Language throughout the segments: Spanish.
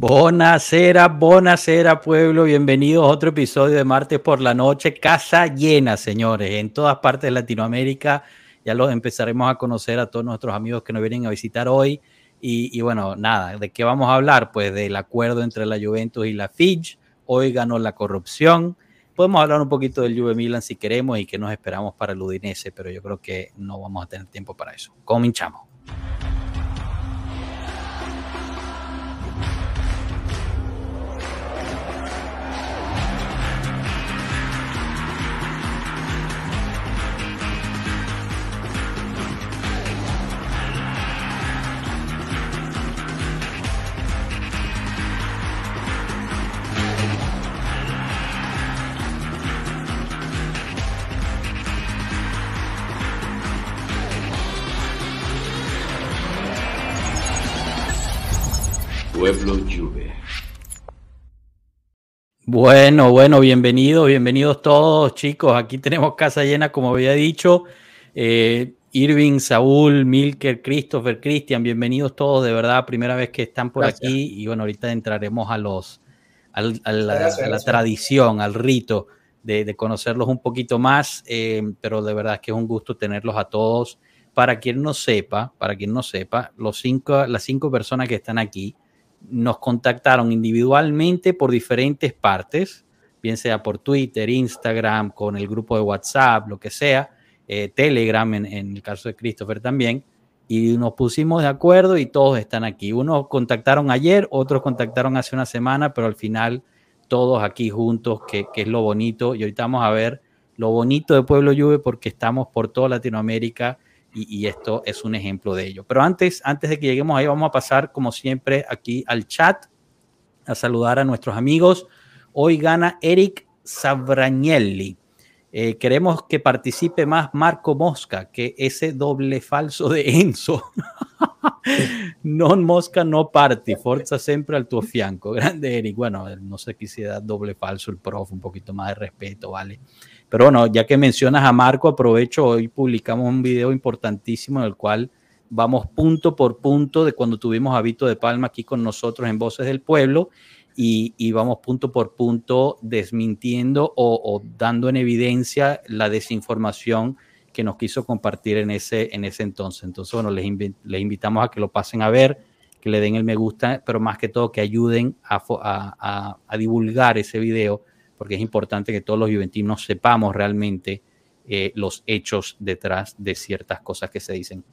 Bonacera, bonacera pueblo, bienvenidos a otro episodio de Martes por la Noche, casa llena señores, en todas partes de Latinoamérica, ya los empezaremos a conocer a todos nuestros amigos que nos vienen a visitar hoy. Y, bueno, nada, ¿de qué vamos a hablar? Pues del acuerdo entre la Juventus y la Fitch, hoy ganó la corrupción, podemos hablar un poquito del Juve Milan si queremos y qué nos esperamos para el Udinese, pero yo creo que no vamos a tener tiempo para eso, comenzamos. Bueno, bueno, bienvenidos, bienvenidos todos, chicos. Aquí tenemos casa llena, como había dicho. Eh, Irving, Saúl, Milker, Christopher, Cristian, bienvenidos todos, de verdad, primera vez que están por aquí. Y bueno, ahorita entraremos a los a, la, tradición, al rito de, conocerlos un poquito más. Eh, pero de verdad que es un gusto tenerlos a todos. Para quien no sepa, para quien no sepa, los cinco, las cinco personas que están aquí nos contactaron individualmente por diferentes partes, bien sea por Twitter, Instagram, con el grupo de WhatsApp, lo que sea, eh, Telegram en, el caso de Christopher también, y nos pusimos de acuerdo y todos están aquí. Unos contactaron ayer, otros contactaron hace una semana, pero al final todos aquí juntos, que, es lo bonito, y ahorita vamos a ver lo bonito de Pueblo Lluve porque estamos por toda Latinoamérica y, esto es un ejemplo de ello. Pero antes, antes de que lleguemos ahí, vamos a pasar, como siempre, aquí al chat a saludar a nuestros amigos. Hoy gana Eric Sabragnelli. Eh, queremos que participe más Marco Mosca, que ese doble falso de Enzo. non Mosca, no party. Forza siempre al tuo fianco. Grande Eric. Bueno, no sé si da doble falso el prof, un poquito más de respeto, ¿vale? Pero bueno, ya que mencionas a Marco, aprovecho, hoy publicamos un video importantísimo en el cual vamos punto por punto de cuando tuvimos a Vito de Palma aquí con nosotros en Voces del Pueblo y, vamos punto por punto desmintiendo o, dando en evidencia la desinformación que nos quiso compartir en ese, en ese entonces. Entonces, bueno, les, les invitamos a que lo pasen a ver, que le den el me gusta, pero más que todo que ayuden a, a, a divulgar ese video porque es importante que todos los juventinos sepamos realmente eh, los hechos detrás de ciertas cosas que se dicen.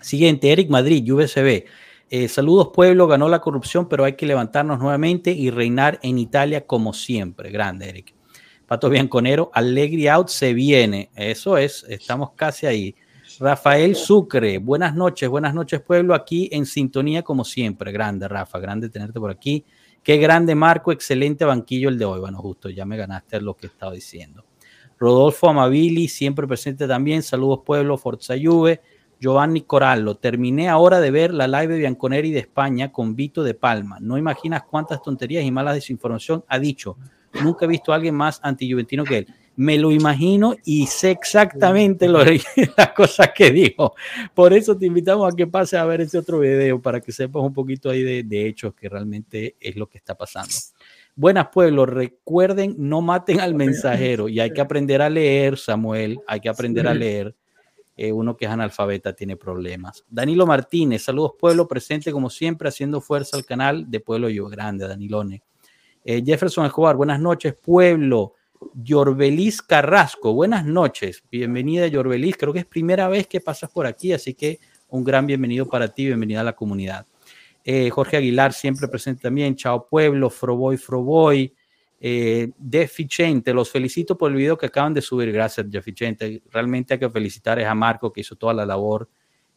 Siguiente, Eric Madrid, UVCB. Eh, saludos pueblo, ganó la corrupción, pero hay que levantarnos nuevamente y reinar en Italia como siempre. Grande, Eric. Pato Bianconero, Allegri out se viene. Eso es, estamos casi ahí. Rafael Sucre, buenas noches, buenas noches pueblo, aquí en sintonía como siempre. Grande, Rafa, grande tenerte por aquí. Qué grande Marco, excelente banquillo el de hoy. Bueno, justo ya me ganaste lo que estaba diciendo. Rodolfo Amabili, siempre presente también. Saludos pueblo, Forza Juve. Giovanni Corallo, terminé ahora de ver la live de Bianconeri de España con Vito de Palma. No imaginas cuántas tonterías y malas desinformación ha dicho. Nunca he visto a alguien más anti-juventino que él me lo imagino y sé exactamente lo, las cosas que dijo. Por eso te invitamos a que pases a ver ese otro video para que sepas un poquito ahí de, hechos que realmente es lo que está pasando. Buenas pueblos, recuerden, no maten al mensajero y hay que aprender a leer, Samuel, hay que aprender a leer. Eh, uno que es analfabeta tiene problemas. Danilo Martínez, saludos pueblo, presente como siempre, haciendo fuerza al canal de Pueblo Yo Grande, Danilone. Eh, Jefferson Escobar, buenas noches, pueblo. Yorbelis Carrasco. Buenas noches, bienvenida Yorbelis. Creo que es primera vez que pasas por aquí, así que un gran bienvenido para ti, bienvenida a la comunidad. Eh, Jorge Aguilar, siempre presente también. Chao Pueblo, Froboy, Froboy. Eh, Deficiente, los felicito por el video que acaban de subir. Gracias, Deficiente. Realmente hay que felicitar a Marco que hizo toda la labor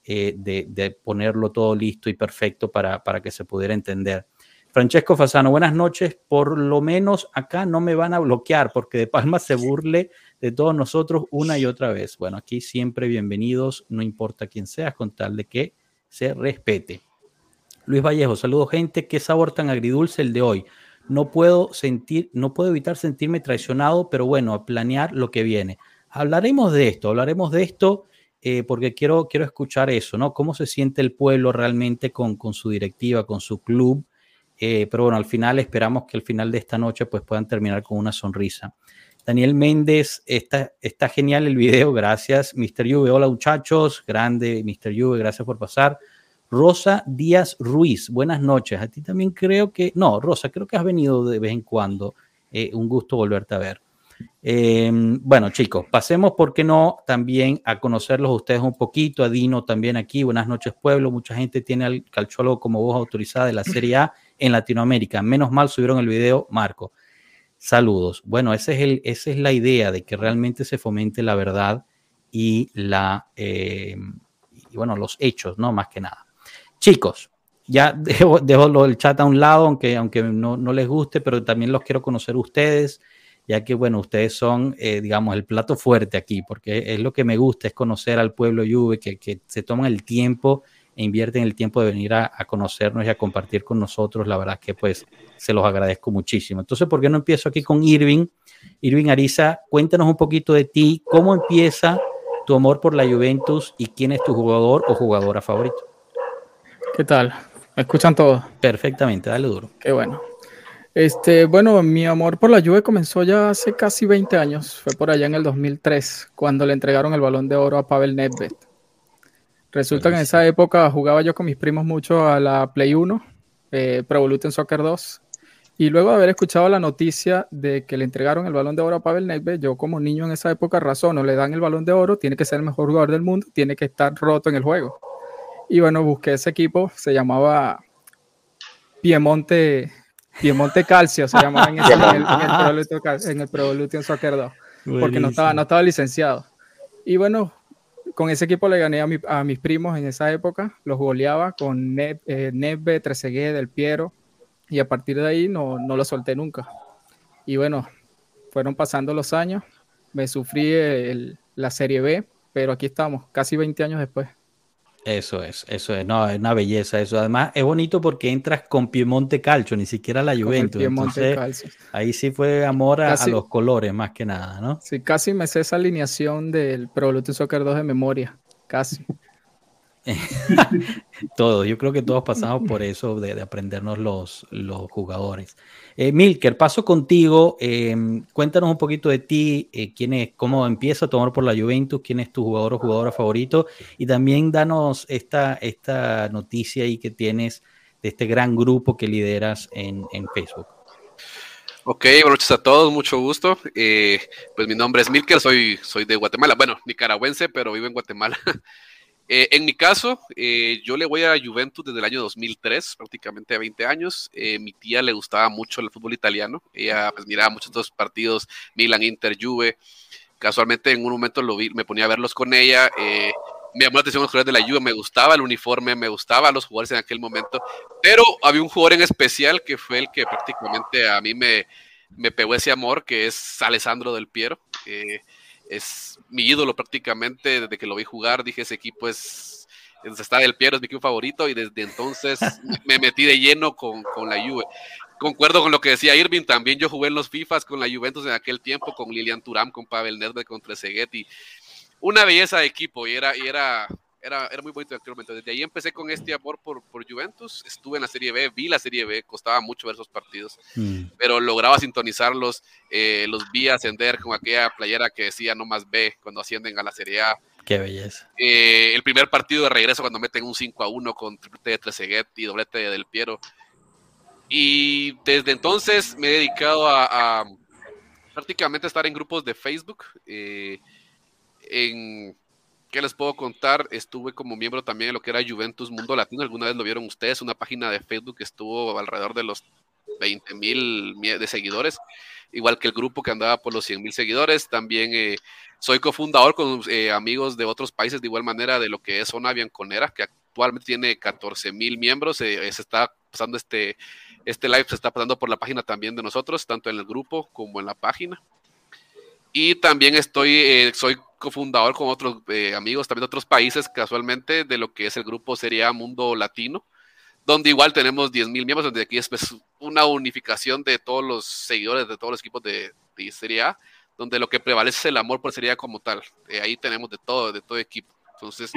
eh, de, ponerlo todo listo y perfecto para, para que se pudiera entender. Francesco Fasano, buenas noches. Por lo menos acá no me van a bloquear porque De Palma se burle de todos nosotros una y otra vez. Bueno, aquí siempre bienvenidos, no importa quién sea, con tal de que se respete. Luis Vallejo, saludos gente, qué sabor tan agridulce el de hoy. No puedo sentir, no puedo evitar sentirme traicionado, pero bueno, a planear lo que viene. Hablaremos de esto, hablaremos de esto eh, porque quiero, quiero escuchar eso, ¿no? ¿Cómo se siente el pueblo realmente con, con su directiva, con su club? Eh, pero bueno, al final esperamos que al final de esta noche pues puedan terminar con una sonrisa. Daniel Méndez, está, está genial el video, gracias. Mr. Juve, hola muchachos, grande Mr. Juve, gracias por pasar. Rosa Díaz Ruiz, buenas noches. A ti también creo que, no, Rosa, creo que has venido de vez en cuando. Eh, un gusto volverte a ver. Em, bueno, chicos, pasemos, ¿por qué no? También a conocerlos ustedes un poquito, a Dino también aquí. Buenas noches, pueblo. Mucha gente tiene al calchólogo como voz autorizada de la Serie A en Latinoamérica. Menos mal subieron el video, Marco. Saludos. Bueno, ese es el, esa es la idea de que realmente se fomente la verdad y la em, y bueno, los hechos, ¿no? Más que nada. Chicos, ya dejo, dejo el chat a un lado, aunque, aunque no, no les guste, pero también los quiero conocer ustedes ya que, bueno, ustedes son, eh, digamos, el plato fuerte aquí, porque es lo que me gusta, es conocer al pueblo Juve, que, que se toman el tiempo e invierten el tiempo de venir a, conocernos y a compartir con nosotros. La verdad que, pues, se los agradezco muchísimo. Entonces, ¿por qué no empiezo aquí con Irving? Irving Ariza, cuéntanos un poquito de ti, cómo empieza tu amor por la Juventus y quién es tu jugador o jugadora favorito. ¿Qué tal? ¿Me escuchan todos? Perfectamente, dale duro. Qué bueno. Este, bueno, mi amor por la Juve comenzó ya hace casi 20 años. Fue por allá en el 2003, cuando le entregaron el balón de oro a Pavel Nedved. Resulta que en esa época jugaba yo con mis primos mucho a la Play 1, eh, Pro Evolution Soccer 2. Y luego de haber escuchado la noticia de que le entregaron el balón de oro a Pavel Nedved, yo como niño en esa época razono, le dan el balón de oro, tiene que ser el mejor jugador del mundo, tiene que estar roto en el juego. Y bueno, busqué ese equipo, se llamaba Piemonte Piemonte Calcio se llamaba en, el, Pro Evolution Soccer 2, porque no estaba, no estaba licenciado. Y bueno, con ese equipo le gané a, mis primos en esa época, los goleaba con Neve, eh, Trezeguet, Del Piero, y a partir de ahí no, no lo solté nunca. Y bueno, fueron pasando los años, me sufrí la Serie B, pero aquí estamos, casi 20 años después. Eso es, eso es, no, es una belleza eso. Además, es bonito porque entras con Piemonte Calcio, ni siquiera la Juventus. Entonces, ahí sí fue amor a, los colores, más que nada, ¿no? Sí, casi me sé esa alineación del Pro Evolution Soccer 2 de memoria, casi. todos, yo creo que todos pasamos por eso de, aprendernos los, los jugadores. Eh, Milker, paso contigo. Em, cuéntanos un poquito de ti, eh, quién es, cómo empieza a tomar por la Juventus, quién es tu jugador o jugadora favorito, y también danos esta, esta noticia ahí que tienes de este gran grupo que lideras en, Facebook. Ok, buenas noches a todos, mucho gusto. Eh, pues mi nombre es Milker, soy, soy de Guatemala, bueno, nicaragüense, pero vivo en Guatemala. Eh, en mi caso, eh, yo le voy a Juventus desde el año 2003, prácticamente a 20 años. Eh, mi tía le gustaba mucho el fútbol italiano. Ella pues, miraba muchos de partidos, Milan, Inter, Juve. Casualmente en un momento lo vi, me ponía a verlos con ella. me llamó la atención los jugadores de la Juve, me gustaba el uniforme, me gustaban los jugadores en aquel momento. Pero había un jugador en especial que fue el que prácticamente a mí me, me pegó ese amor, que es Alessandro del Piero es mi ídolo prácticamente desde que lo vi jugar. Dije, ese equipo es, está del Piero, es mi equipo favorito y desde entonces me metí de lleno con, la Juve. Concuerdo con lo que decía Irving, también yo jugué en los FIFAs con la Juventus en aquel tiempo, con Lilian Turam, con Pavel Nedved, con Trezeguet y una belleza de equipo y era, y era era, era muy bonito momento. Desde ahí empecé con este amor por, por Juventus. Estuve en la Serie B, vi la Serie B, costaba mucho ver esos partidos, mm. pero lograba sintonizarlos. Eh, los vi ascender con aquella playera que decía no más B cuando ascienden a la Serie A. Qué belleza. Eh, el primer partido de regreso cuando meten un 5 a 1 con triplete de Trezeguet y doblete de Del Piero. Y desde entonces me he dedicado a, a prácticamente estar en grupos de Facebook. Eh, en ¿Qué les puedo contar? Estuve como miembro también de lo que era Juventus Mundo Latino. Alguna vez lo vieron ustedes, una página de Facebook que estuvo alrededor de los 20 mil de seguidores, igual que el grupo que andaba por los 100 mil seguidores. También eh, soy cofundador con eh, amigos de otros países, de igual manera, de lo que es Zona Bianconera, que actualmente tiene 14 mil miembros. Eh, se está pasando este, este live, se está pasando por la página también de nosotros, tanto en el grupo como en la página. Y también estoy, soy cofundador con otros eh, amigos también de otros países, casualmente, de lo que es el grupo Sería Mundo Latino, donde igual tenemos 10.000 miembros, donde aquí es pues, una unificación de todos los seguidores de todos los equipos de, de Serie A, donde lo que prevalece es el amor por Serie A como tal. Eh, ahí tenemos de todo, de todo equipo. Entonces,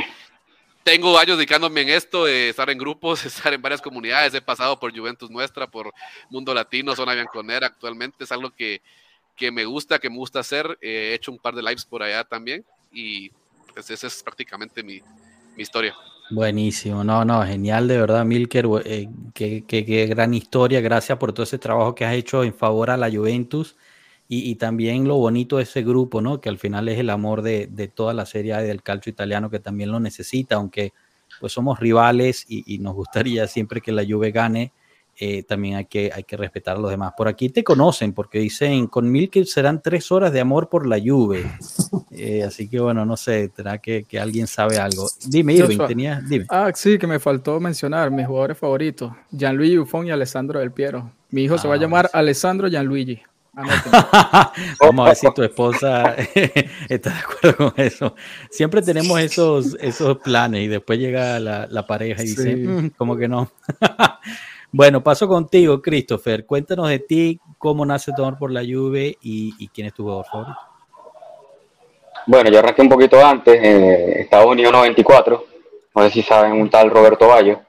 tengo años dedicándome en esto, de estar en grupos, estar en varias comunidades. He pasado por Juventus Nuestra, por Mundo Latino, Zona Bianconera actualmente. Es algo que, que me gusta, que me gusta hacer. he hecho un par de lives por allá también y pues esa es prácticamente mi, mi historia. Buenísimo, no, no, genial de verdad, Milker, eh, qué, qué, gran historia, gracias por todo ese trabajo que has hecho en favor a la Juventus y, también lo bonito de ese grupo, ¿no? Que al final es el amor de, de toda la serie del calcio italiano que también lo necesita, aunque pues somos rivales y, y nos gustaría siempre que la Juve gane, eh, también hay que, hay que respetar a los demás. Por aquí te conocen porque dicen, con Milker serán tres horas de amor por la Juve. Eh, así que bueno, no sé, tendrá que, que alguien sabe algo. Dime, Irving, tenías, dime. Ah, sí, que me faltó mencionar mis jugadores favoritos, Gianluigi Buffon y Alessandro Del Piero. Mi hijo se va a ah, llamar Alessandro Gianluigi. Vamos a ver si tu esposa está de acuerdo con eso. Siempre tenemos esos, esos planes y después llega la, la pareja y dice, mm, como que no. Bueno, paso contigo, Christopher. Cuéntanos de ti, cómo nace tu amor por la Juve y, quién es tu jugador favorito. Bueno, yo arranqué un poquito antes, en Estados Unidos 94. No sé si saben, un tal Roberto Bayo.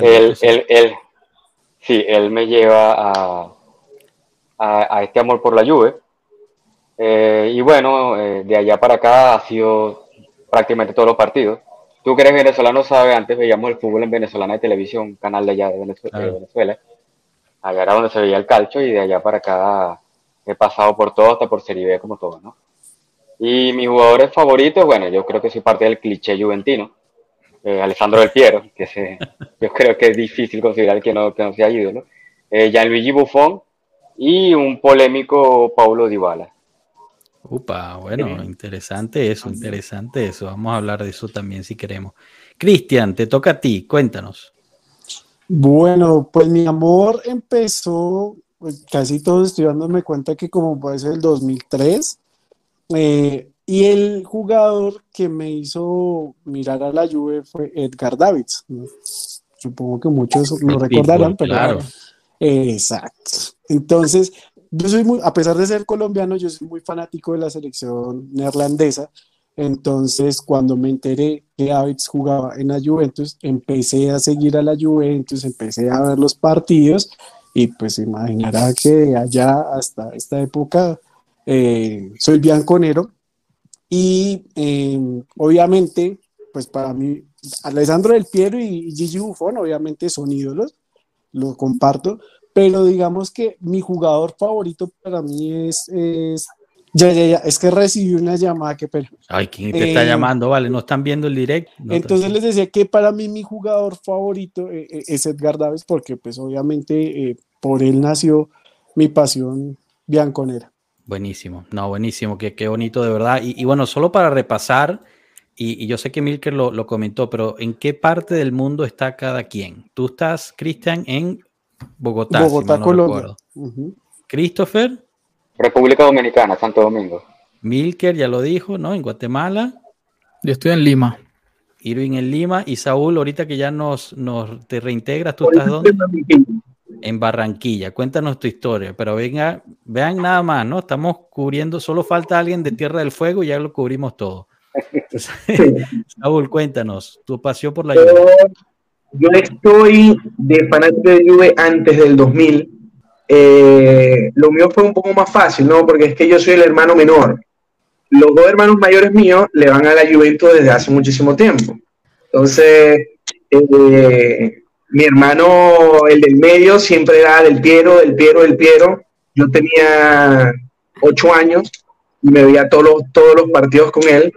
él, él, sí, él me lleva a, a, este amor por la Juve. Eh, y bueno, eh, de allá para acá ha sido prácticamente todos los partidos. Tú que eres venezolano sabes, antes veíamos el fútbol en Venezolana de Televisión, canal de allá de Venezuela, Allá era donde se veía el calcio y de allá para acá he pasado por todo, hasta por Serie B como todo, ¿no? Y mis jugadores favoritos, bueno, yo creo que soy parte del cliché juventino. Eh, Alessandro Del Piero, que se, yo creo que es difícil considerar que no, que no sea ídolo. Eh, Gianluigi Buffon y un polémico Paulo Dybala. Upa, bueno, interesante eso, interesante eso. Vamos a hablar de eso también si queremos. Cristian, te toca a ti, cuéntanos. Bueno, pues mi amor empezó, pues, casi todos estoy dándome cuenta que como puede ser el 2003, eh, y el jugador que me hizo mirar a la Juve fue Edgar Davids. Supongo que muchos lo recordarán, pero claro. exacto. Entonces, yo soy muy, a pesar de ser colombiano, yo soy muy fanático de la selección neerlandesa. Entonces, cuando me enteré que Davids jugaba en la Juventus, empecé a seguir a la Juventus, empecé a ver los partidos y pues imaginará que allá hasta esta época eh, soy bianconero y em, obviamente, pues para mí, Alessandro Del Piero y Gigi Buffon obviamente son ídolos, lo comparto, pero digamos que mi jugador favorito para mí es, es ya, ya, ya, es que recibí una llamada que pero. Ay, ¿quién te está eh, llamando? Vale, no están viendo el direct. entonces les decía que para mí mi jugador favorito eh, eh, es Edgar Davis, porque pues obviamente por él nació mi pasión bianconera. Buenísimo, no, buenísimo, qué, qué bonito de verdad. Y, bueno, solo para repasar, y, yo sé que Milker lo, lo, comentó, pero ¿en qué parte del mundo está cada quien? Tú estás, Cristian, en Bogotá. Bogotá, Colombia. Christopher. República Dominicana, Santo Domingo. Milker, ya lo dijo, ¿no? En Guatemala. Yo estoy en Lima. Irving en Lima. Y Saúl, ahorita que ya nos, nos te reintegras, ¿tú estás dónde? En Barranquilla. Cuéntanos tu historia. Pero venga, vean nada más, ¿no? Estamos cubriendo, solo falta alguien de Tierra del Fuego y ya lo cubrimos todo. Saúl, cuéntanos tu pasión por la yo estoy de fanático de Juve antes del 2000. Eh, lo mío fue un poco más fácil, ¿no? Porque es que yo soy el hermano menor. Los dos hermanos mayores míos le van a la Juventus desde hace muchísimo tiempo. Entonces, eh, mi hermano, el del medio, siempre era del Piero, del Piero, del Piero. Yo tenía ocho años y me veía todos los, todos los partidos con él.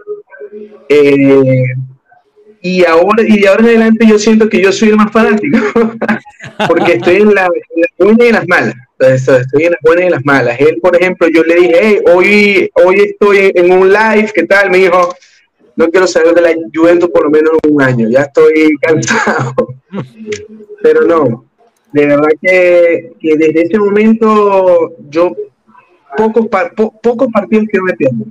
Eh, y ahora y de ahora en adelante yo siento que yo soy el más fanático porque estoy en, la, buenas y en las malas. Estoy en las buenas y en las malas. Él por ejemplo yo le dije hey, hoy hoy estoy en un live qué tal me dijo no quiero saber de la Juventus por lo menos un año ya estoy cansado. Pero no de verdad que, que desde ese momento yo pocos pocos partidos que me pierdo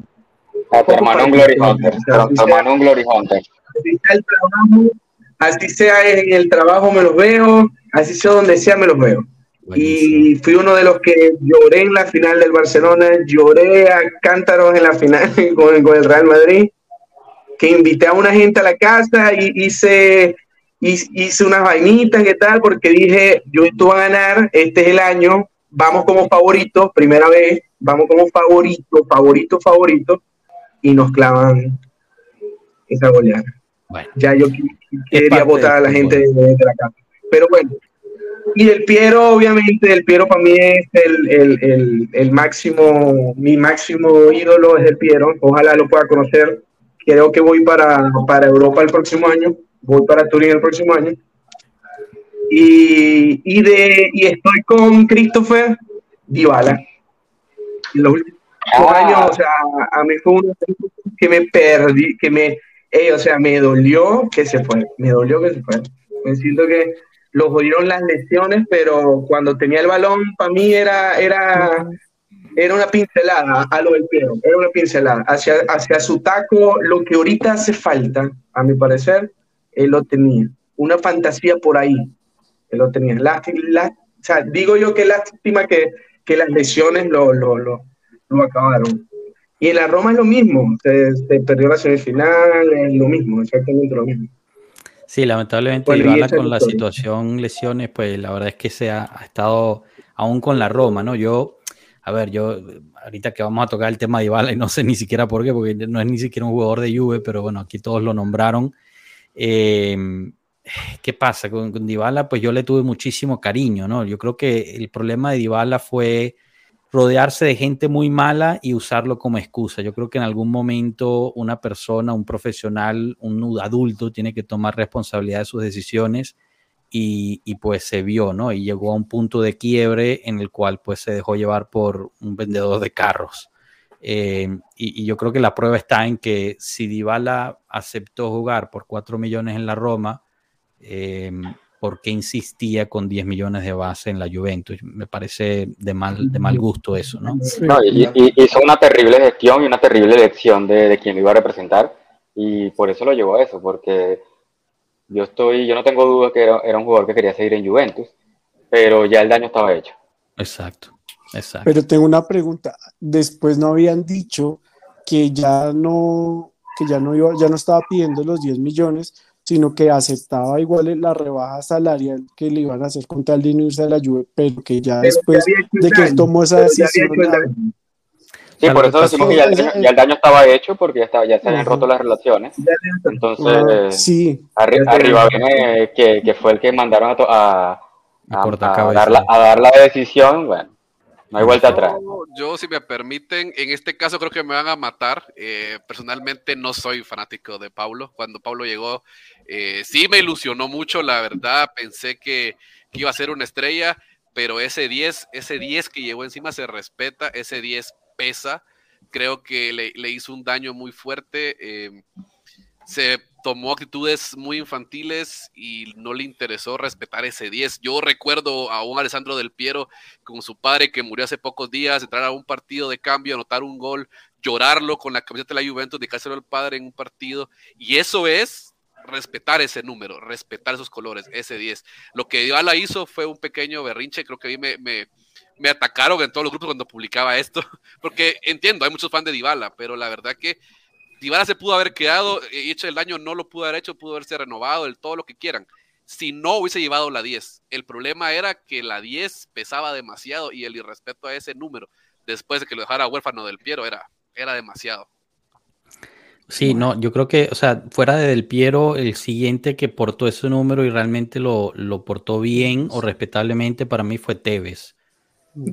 tu hermano un Glory Hunter, tu hermano un Glory Hunter así sea en el trabajo me los veo, así sea donde sea me los veo. Y fui uno de los que lloré en la final del Barcelona, lloré a cántaros en la final con, el Real Madrid. que invité a una gente a la casa y hice, hice unas vainitas, ¿qué tal? Porque dije, yo esto va a ganar, este es el año, vamos como favoritos, primera vez, vamos como favoritos, favoritos, favoritos, y nos clavan esa goleada. Ya yo quería votar a la gente de, la casa. Pero bueno, y el Piero, obviamente, el Piero para mí es el, máximo, mi máximo ídolo es el Piero. Ojalá lo pueda conocer. Creo que voy para, para Europa el próximo año. Voy para Turín el próximo año. Y, de, y estoy con Christopher Dybala. En los últimos ah. años, o sea, a mí fue uno que me perdí, que me, o sea, me dolió que se fue, me dolió que se fue. Me siento que lo jodieron las lesiones, pero cuando tenía el balón, para mí era, era, era una pincelada a lo del pie, era una pincelada. Hacia, hacia su taco, lo que ahorita hace falta, a mi parecer, él lo tenía. Una fantasía por ahí, él lo tenía. sea, digo yo que lástima que, que las lesiones lo, lo, lo, lo acabaron. Y en la Roma es lo mismo, se, perdió la semifinal, es lo mismo, exactamente lo mismo. Sí, lamentablemente con la situación lesiones, pues la verdad es que se ha, estado aún con la Roma, ¿no? Yo, a ver, yo ahorita que vamos a tocar el tema de Ibala y no sé ni siquiera por qué, porque no es ni siquiera un jugador de Juve, pero bueno, aquí todos lo nombraron. Em, ¿Qué pasa con, con Dybala? Pues yo le tuve muchísimo cariño, ¿no? Yo creo que el problema de Dybala fue rodearse de gente muy mala y usarlo como excusa. Yo creo que en algún momento una persona, un profesional, un adulto tiene que tomar responsabilidad de sus decisiones y, pues se vio, ¿no? Y llegó a un punto de quiebre en el cual pues se dejó llevar por un vendedor de carros. Eh, y, yo creo que la prueba está en que si Dybala aceptó jugar por 4 millones en la Roma, eh, por qué insistía con 10 millones de base en la Juventus. Me parece de mal, de mal gusto eso, ¿no? y, hizo una terrible gestión y una terrible elección de, de quien lo iba a representar y por eso lo llevó a eso, porque yo estoy, yo no tengo duda que era, un jugador que quería seguir en Juventus, pero ya el daño estaba hecho. Exacto, exacto. Pero tengo una pregunta. Después no habían dicho que ya no, que ya no iba, ya no estaba pidiendo los 10 millones, sino que aceptaba igual la rebaja salarial que le iban a hacer con tal de irse a la Juve, pero que ya después de que él tomó esa decisión... Sí, por eso decimos que ya, el daño estaba hecho porque ya, estaba, ya se habían roto las relaciones. Entonces, sí. arriba viene que, que, fue el que mandaron a, a, a, dar la, a dar la decisión. Bueno, no hay vuelta atrás. Yo, si me permiten, en este caso creo que me van a matar. Eh, personalmente no soy fanático de Pablo. Cuando Pablo llegó, eh, sí me ilusionó mucho, la verdad. Pensé que, iba a ser una estrella, pero ese 10, ese 10 que llegó encima se respeta, ese 10 pesa. Creo que le, hizo un daño muy fuerte. Eh, se tomó actitudes muy infantiles y no le interesó respetar ese 10. Yo recuerdo a un Alessandro del Piero con su padre que murió hace pocos días, entrar a un partido de cambio, anotar un gol, llorarlo con la camiseta de la Juventus, dedicárselo al padre en un partido. Y eso es respetar ese número, respetar esos colores, ese 10. Lo que Dybala hizo fue un pequeño berrinche, creo que a mí me, me, atacaron en todos los grupos cuando publicaba esto, porque entiendo, hay muchos fans de Dybala, pero la verdad que Dybala se pudo haber quedado, y hecho el daño no lo pudo haber hecho, pudo haberse renovado, el todo lo que quieran. Si no hubiese llevado la 10. El problema era que la 10 pesaba demasiado y el irrespeto a ese número, después de que lo dejara huérfano del Piero, era, era demasiado. Sí, no, yo creo que, o sea, fuera de Del Piero, el siguiente que portó ese número y realmente lo, lo portó bien o respetablemente para mí fue Tevez.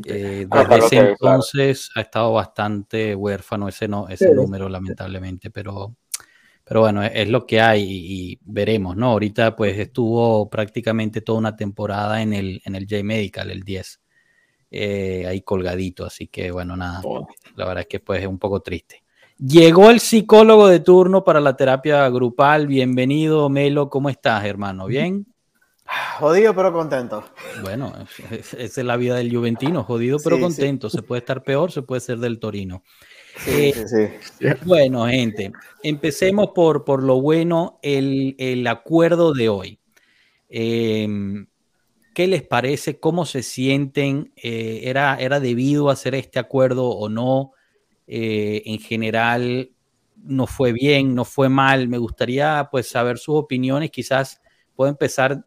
Eh, ah, desde ese entonces ha estado bastante huérfano ese, no, ese número, lamentablemente, pero, pero bueno, es, lo que hay y, veremos, ¿no? Ahorita pues estuvo prácticamente toda una temporada en el, en el J-Medical, el 10, eh, ahí colgadito, así que bueno, nada, oh. la verdad es que pues es un poco triste. Llegó el psicólogo de turno para la terapia grupal, bienvenido Melo, ¿cómo estás hermano? ¿Bien? Jodido pero contento. Bueno, esa es la vida del Juventino, jodido pero contento. Se puede estar peor, se puede ser del Torino. Eh, bueno, gente, empecemos por, por lo bueno, el, acuerdo de hoy. Em, ¿Qué les parece? ¿Cómo se sienten? Eh, ¿era, ¿Era debido hacer este acuerdo o no? Eh, en general, no fue bien, no fue mal. Me gustaría pues saber sus opiniones, quizás puedo empezar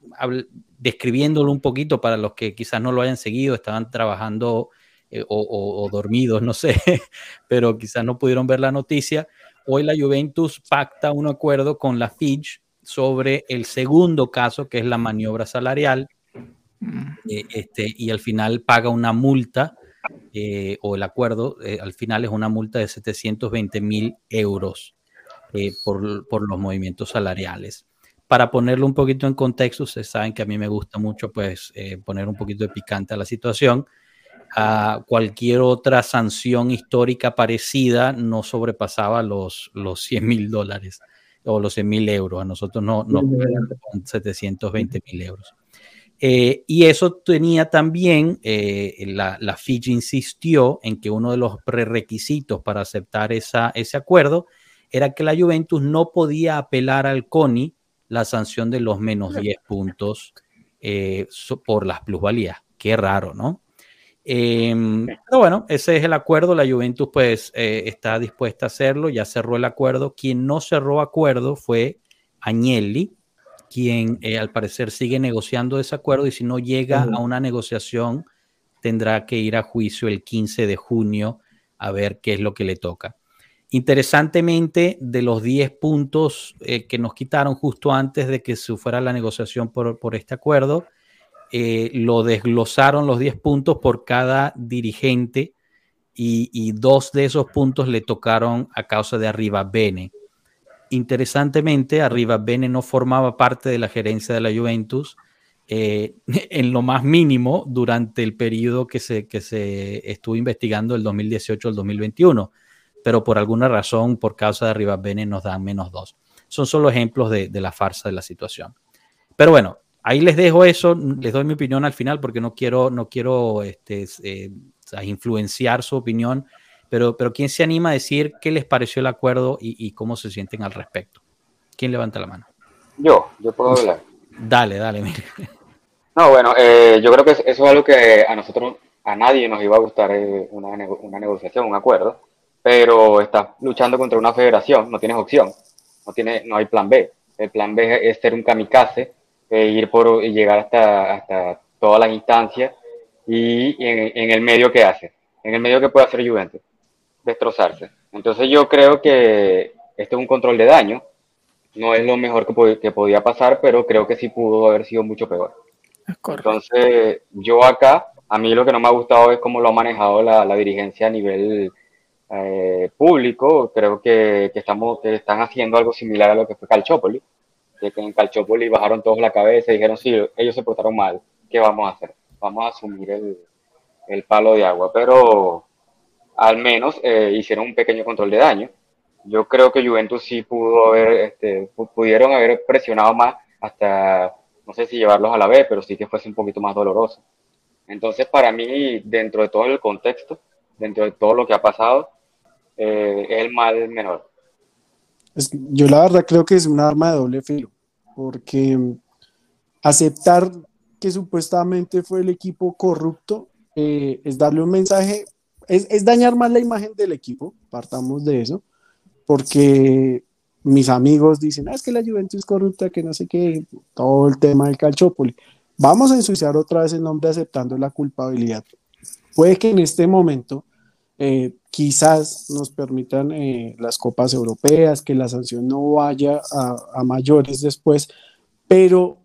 describiéndolo un poquito para los que quizás no lo hayan seguido, estaban trabajando eh, o, dormidos, no sé, pero quizás no pudieron ver la noticia. Hoy la Juventus pacta un acuerdo con la Fitch sobre el segundo caso, que es la maniobra salarial, mm. eh, este, y al final paga una multa, eh, o el acuerdo al final es una multa de 720 mil euros por, por los movimientos salariales para ponerlo un poquito en contexto, ustedes saben que a mí me gusta mucho pues eh, poner un poquito de picante a la situación. A cualquier otra sanción histórica parecida no sobrepasaba los, los 100 mil dólares o los 100 mil euros. A nosotros no, no 720 mil euros. Eh, y eso tenía también, eh, la, la Fiji insistió en que uno de los prerequisitos para aceptar esa, ese acuerdo era que la Juventus no podía apelar al CONI la sanción de los menos 10 puntos eh, por las plusvalías. Qué raro, ¿no? Em, pero bueno, ese es el acuerdo. La Juventus pues eh, está dispuesta a hacerlo, ya cerró el acuerdo. Quien no cerró acuerdo fue Agnelli, quien eh, al parecer sigue negociando ese acuerdo y si no llega a una negociación tendrá que ir a juicio el 15 de junio a ver qué es lo que le toca. Interesantemente, de los 10 puntos eh, que nos quitaron justo antes de que se fuera la negociación por, este acuerdo, eh, lo desglosaron los 10 puntos por cada dirigente y, dos de esos puntos le tocaron a causa de Arriba Bene. Interesantemente, Arriba Bene no formaba parte de la gerencia de la Juventus eh, en lo más mínimo durante el periodo que se, que se estuvo investigando el 2018 al 2021 pero por alguna razón, por causa de Rivas Bene, nos dan menos dos. Son solo ejemplos de, la farsa de la situación. Pero bueno, ahí les dejo eso, les doy mi opinión al final porque no quiero, no quiero este, eh, influenciar su opinión, pero, pero ¿quién se anima a decir qué les pareció el acuerdo y, cómo se sienten al respecto? ¿Quién levanta la mano? Yo, yo puedo hablar. Dale, dale, mire. No, bueno, eh, yo creo que eso es algo que a nosotros, a nadie nos iba a gustar eh, una, una negociación, un acuerdo pero estás luchando contra una federación, no tienes opción, no, tiene, no hay plan B. El plan B es ser un kamikaze, e ir por y llegar hasta, hasta todas las instancias y, en, el medio que hace, en el medio que puede hacer Juventus, destrozarse. Entonces yo creo que este es un control de daño, no es lo mejor que, que podía pasar, pero creo que sí pudo haber sido mucho peor. Entonces yo acá, a mí lo que no me ha gustado es cómo lo ha manejado la, la dirigencia a nivel eh, público, creo que, estamos, que están haciendo algo similar a lo que fue Calchópoli, que en Calchópoli bajaron todos la cabeza y dijeron, sí, ellos se portaron mal, ¿qué vamos a hacer? Vamos a asumir el, el palo de agua, pero al menos eh, hicieron un pequeño control de daño. Yo creo que Juventus sí pudo haber, este, pudieron haber presionado más hasta, no sé si llevarlos a la B, pero sí que fuese un poquito más doloroso. Entonces, para mí, dentro de todo el contexto, dentro de todo lo que ha pasado, eh, es el mal menor. yo la verdad creo que es un arma de doble filo, porque aceptar que supuestamente fue el equipo corrupto eh, es darle un mensaje, es, dañar más la imagen del equipo, partamos de eso, porque mis amigos dicen, ah, es que la Juventus es corrupta, que no sé qué, todo el tema del Calchópoli. Vamos a ensuciar otra vez el nombre aceptando la culpabilidad. Puede que en este momento eh, quizás nos permitan eh, las copas europeas, que la sanción no vaya a, mayores después, pero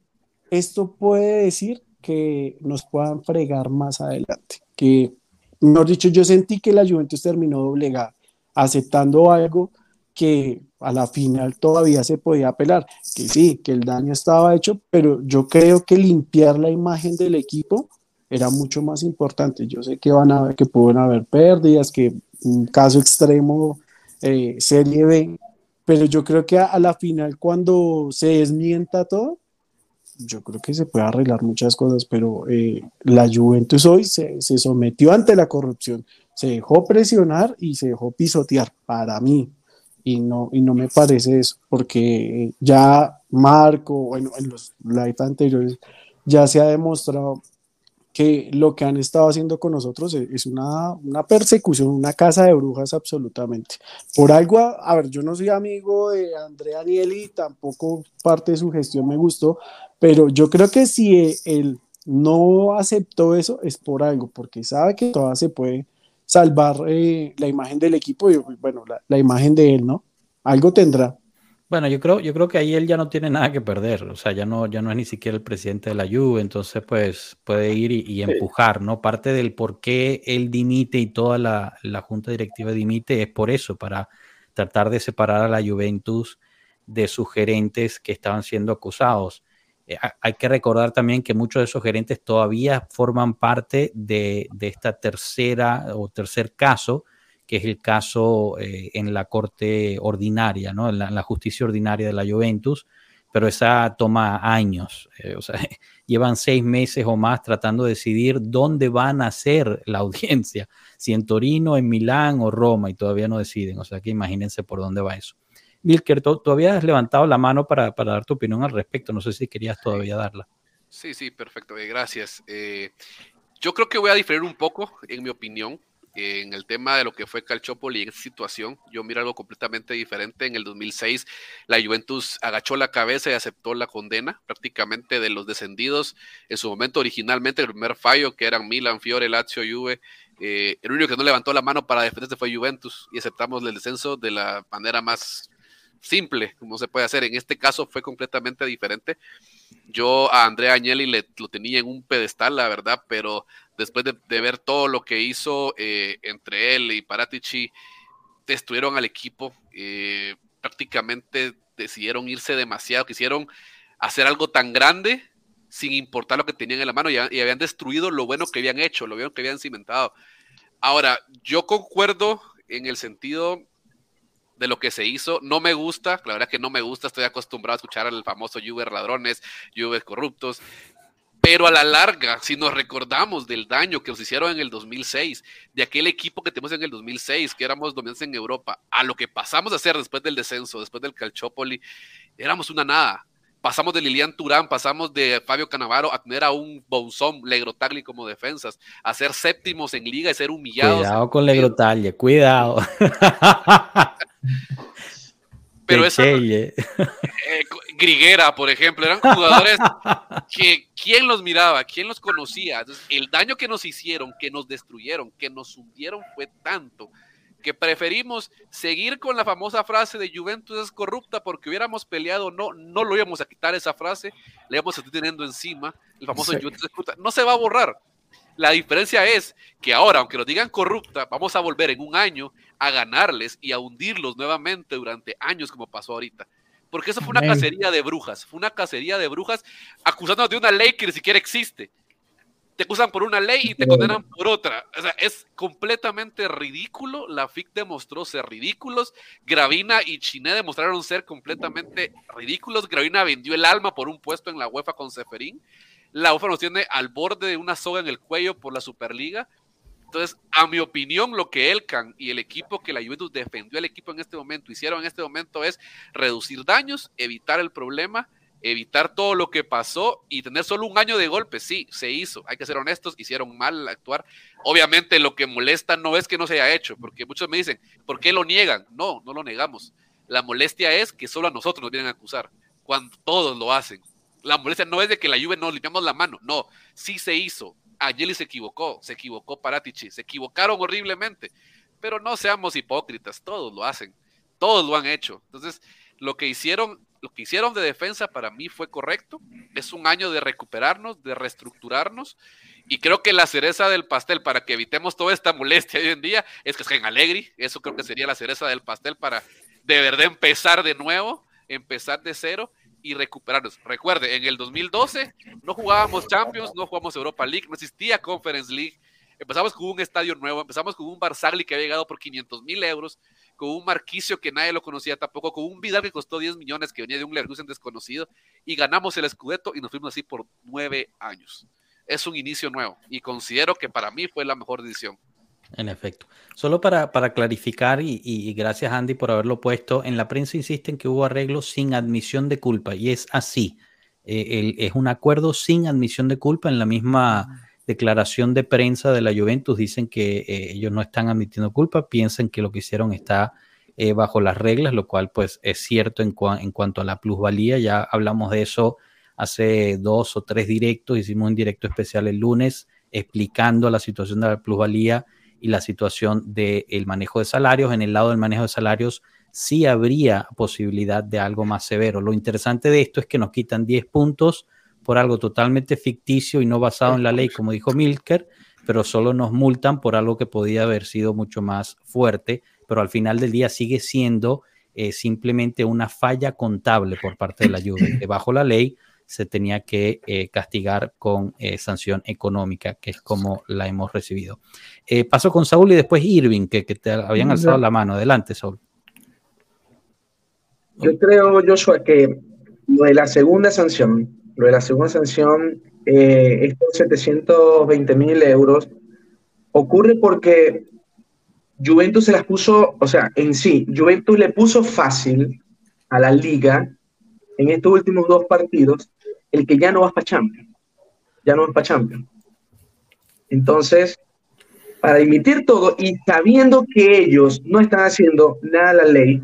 esto puede decir que nos puedan fregar más adelante, que, mejor dicho, yo sentí que la Juventus terminó doblegada, aceptando algo que a la final todavía se podía apelar, que sí, que el daño estaba hecho, pero yo creo que limpiar la imagen del equipo era mucho más importante. Yo sé que van a que pueden haber pérdidas, que un caso extremo, eh, Serie B, pero yo creo que a, la final cuando se desmienta todo, yo creo que se puede arreglar muchas cosas, pero eh, la Juventus hoy se, se, sometió ante la corrupción, se dejó presionar y se dejó pisotear para mí. Y no, y no me parece eso, porque ya Marco, bueno, en los live anteriores ya se ha demostrado que lo que han estado haciendo con nosotros es una, una persecución, una casa de brujas absolutamente. Por algo, a, ver, yo no soy amigo de Andrea Anieli, tampoco parte de su gestión me gustó, pero yo creo que si él no aceptó eso es por algo, porque sabe que todavía se puede salvar eh, la imagen del equipo y bueno, la imagen de él, ¿no? Algo tendrá. Bueno, yo creo, yo creo que ahí él ya no tiene nada que perder, o sea, ya no, ya no es ni siquiera el presidente de la Juve, entonces pues puede ir y, empujar, ¿no? Parte del por qué él dimite y toda la, junta directiva dimite es por eso, para tratar de separar a la Juventus de sus gerentes que estaban siendo acusados. Eh, hay que recordar también que muchos de esos gerentes todavía forman parte de, de esta tercera o tercer caso que es el caso eh, en la corte ordinaria, ¿no? En la, justicia ordinaria de la Juventus, pero esa toma años, eh, o sea, llevan seis meses o más tratando de decidir dónde van a hacer la audiencia, si en Torino, en Milán o Roma, y todavía no deciden, o sea que imagínense por dónde va eso. Milker, todavía has levantado la mano para, para, dar tu opinión al respecto, no sé si querías todavía darla. Sí, sí, perfecto, eh, gracias. yo creo que voy a diferir un poco en mi opinión en el tema de lo que fue Calciopoli en situación, yo miro algo completamente diferente. En el 2006, la Juventus agachó la cabeza y aceptó la condena prácticamente de los descendidos. En su momento, originalmente, el primer fallo, que eran Milan, Fiore, Lazio, Juve, eh, el único que no levantó la mano para defenderse fue Juventus y aceptamos el descenso de la manera más simple, como se puede hacer. En este caso fue completamente diferente. Yo a Andrea Agnelli le, lo tenía en un pedestal, la verdad, pero después de, ver todo lo que hizo eh, entre él y Paratici, destruyeron al equipo. Eh, prácticamente decidieron irse demasiado, quisieron hacer algo tan grande sin importar lo que tenían en la mano y, y habían destruido lo bueno que habían hecho, lo bueno que habían cimentado. Ahora, yo concuerdo en el sentido de lo que se hizo. No me gusta, la verdad que no me gusta, estoy acostumbrado a escuchar al famoso Juve ladrones, Juve corruptos, pero a la larga, si nos recordamos del daño que nos hicieron en el 2006, de aquel equipo que tenemos en el 2006, que éramos dominantes en Europa, a lo que pasamos a hacer después del descenso, después del Calciopoli, éramos una nada. Pasamos de Lilian Turán, pasamos de Fabio Canavaro a tener a un Bonzón, Legrotagli como defensas, a ser séptimos en liga y ser humillados. Cuidado con Legrotagli, cuidado. Pero esa, eh, Griguera, por ejemplo, eran jugadores que quién los miraba, quién los conocía. el daño que nos hicieron, que nos destruyeron, que nos hundieron fue tanto que preferimos seguir con la famosa frase de Juventus es corrupta porque hubiéramos peleado, no, no lo íbamos a quitar esa frase, le íbamos a estar teniendo encima, el famoso Juventus es corrupta, no se va a borrar. La diferencia es que ahora, aunque nos digan corrupta, vamos a volver en un año a ganarles y a hundirlos nuevamente durante años como pasó ahorita. Porque eso fue una cacería de brujas, fue una cacería de brujas acusándonos de una ley que ni siquiera existe te acusan por una ley y te condenan por otra. O sea, es completamente ridículo. La FIC demostró ser ridículos. Gravina y Chiné demostraron ser completamente ridículos. Gravina vendió el alma por un puesto en la UEFA con Seferín. La UEFA nos tiene al borde de una soga en el cuello por la Superliga. Entonces, a mi opinión, lo que Elkan y el equipo que la Juventus defendió el equipo en este momento hicieron en este momento es reducir daños, evitar el problema evitar todo lo que pasó y tener solo un año de golpe. Sí, se hizo. Hay que ser honestos, hicieron mal actuar. Obviamente lo que molesta no es que no se haya hecho, porque muchos me dicen, ¿por qué lo niegan? No, no lo negamos. La molestia es que solo a nosotros nos vienen a acusar, cuando todos lo hacen. La molestia no es de que la lluvia nos limpiamos la mano, no, sí se hizo. Ayeli se equivocó, se equivocó Paratici, se equivocaron horriblemente, pero no seamos hipócritas, todos lo hacen, todos lo han hecho. Entonces, lo que hicieron lo que hicieron de defensa para mí fue correcto. Es un año de recuperarnos, de reestructurarnos. Y creo que la cereza del pastel para que evitemos toda esta molestia hoy en día es que en Alegri. Eso creo que sería la cereza del pastel para de verdad empezar de nuevo, empezar de cero y recuperarnos. Recuerde, en el 2012 no jugábamos Champions, no jugamos Europa League, no existía Conference League. Empezamos con un estadio nuevo, empezamos con un Barzagli que había llegado por 500 mil euros con un Marquicio que nadie lo conocía tampoco, con un Vidal que costó 10 millones, que venía de un Leverkusen desconocido, y ganamos el Scudetto y nos fuimos así por nueve años. Es un inicio nuevo y considero que para mí fue la mejor decisión. En efecto. Solo para, para clarificar, y, gracias Andy por haberlo puesto, en la prensa insisten que hubo arreglos sin admisión de culpa, y es así. Eh, es un acuerdo sin admisión de culpa en la misma declaración de prensa de la Juventus dicen que eh, ellos no están admitiendo culpa, piensan que lo que hicieron está eh, bajo las reglas, lo cual pues es cierto en, en cuanto a la plusvalía, ya hablamos de eso hace dos o tres directos, hicimos un directo especial el lunes explicando la situación de la plusvalía y la situación del manejo de salarios. En el lado del manejo de salarios sí habría posibilidad de algo más severo. Lo interesante de esto es que nos quitan 10 puntos por algo totalmente ficticio y no basado en la ley, como dijo Milker, pero solo nos multan por algo que podía haber sido mucho más fuerte, pero al final del día sigue siendo eh, simplemente una falla contable por parte de la Juve, bajo la ley se tenía que eh, castigar con eh, sanción económica, que es como la hemos recibido. Eh, paso con Saúl y después Irving, que, te habían alzado la mano. Adelante, Saúl. Yo creo, Joshua, que lo de la segunda sanción, lo de la segunda sanción, estos 720 mil euros, ocurre porque Juventus se las puso, o sea, en sí, Juventus le puso fácil a la liga en estos últimos dos partidos el que ya no va para Champions. Ya no va para Champions. Entonces, para dimitir todo y sabiendo que ellos no están haciendo nada a la ley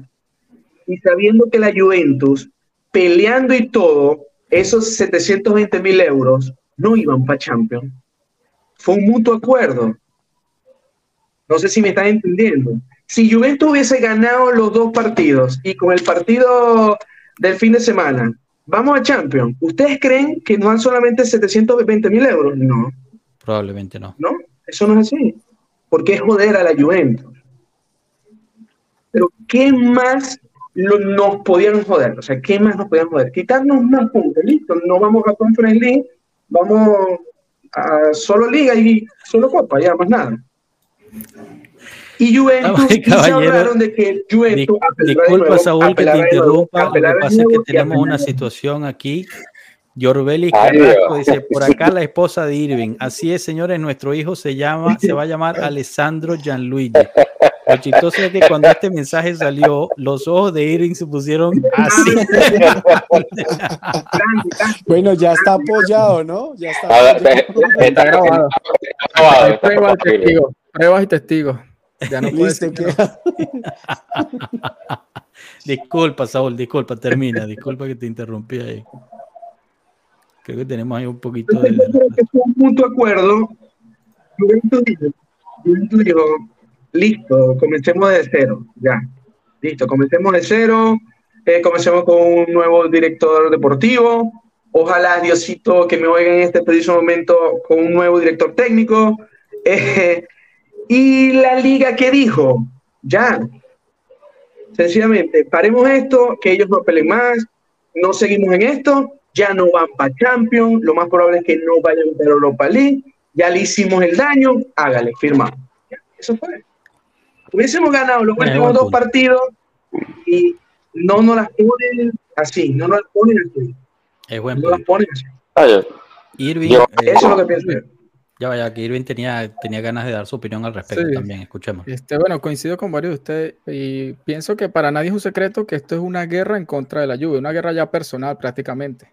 y sabiendo que la Juventus, peleando y todo, esos 720 mil euros no iban para Champions. Fue un mutuo acuerdo. No sé si me están entendiendo. Si Juventus hubiese ganado los dos partidos y con el partido del fin de semana vamos a Champions. ¿Ustedes creen que no dan solamente 720 mil euros? No. Probablemente no. No, eso no es así. Porque es joder a la Juventus. Pero ¿qué más nos podían joder? O sea, ¿qué más nos podían joder? Quitarnos más puntos, listo. No vamos a Conference League, vamos a solo Liga y solo Copa, ya más nada. Y Juventus, y se hablaron de que Juventus. disculpa, Saúl, que te interrumpa. Lo que pasa es que tenemos una situación aquí. Yorbeli Carrasco dice: Por acá la esposa de Irving. Así es, señores, nuestro hijo se llama, se va a llamar Alessandro Gianluigi. Lo chistoso es que cuando este mensaje salió, los ojos de Irving se pusieron así. bueno, ya está apoyado, ¿no? Ya está, apoyado. está grabado. Pruebas y testigos. Ya no puede ser. disculpa, Saúl, disculpa, termina. Disculpa que te interrumpí ahí. Creo que tenemos ahí un poquito de. Es un punto de acuerdo. Juventus dijo, listo, comencemos de cero, ya. Listo, comencemos de cero, eh, comencemos con un nuevo director deportivo. Ojalá, Diosito, que me oiga en este preciso momento con un nuevo director técnico. Eh, y la liga que dijo, ya, sencillamente, paremos esto, que ellos no peleen más, no seguimos en esto, ya no van para Champions, lo más probable es que no vayan para Europa League, ya le hicimos el daño, hágale, firma. Eso fue. Hubiésemos ganado los últimos dos partidos y no nos las ponen así, no nos las ponen así. Es buen no las ponen así. Irving, Eso es lo que pienso yo. Ya vaya, que Irving tenía, tenía ganas de dar su opinión al respecto también, escuchemos. Este, bueno, coincido con varios de ustedes y pienso que para nadie es un secreto que esto es una guerra en contra de la lluvia, una guerra ya personal prácticamente.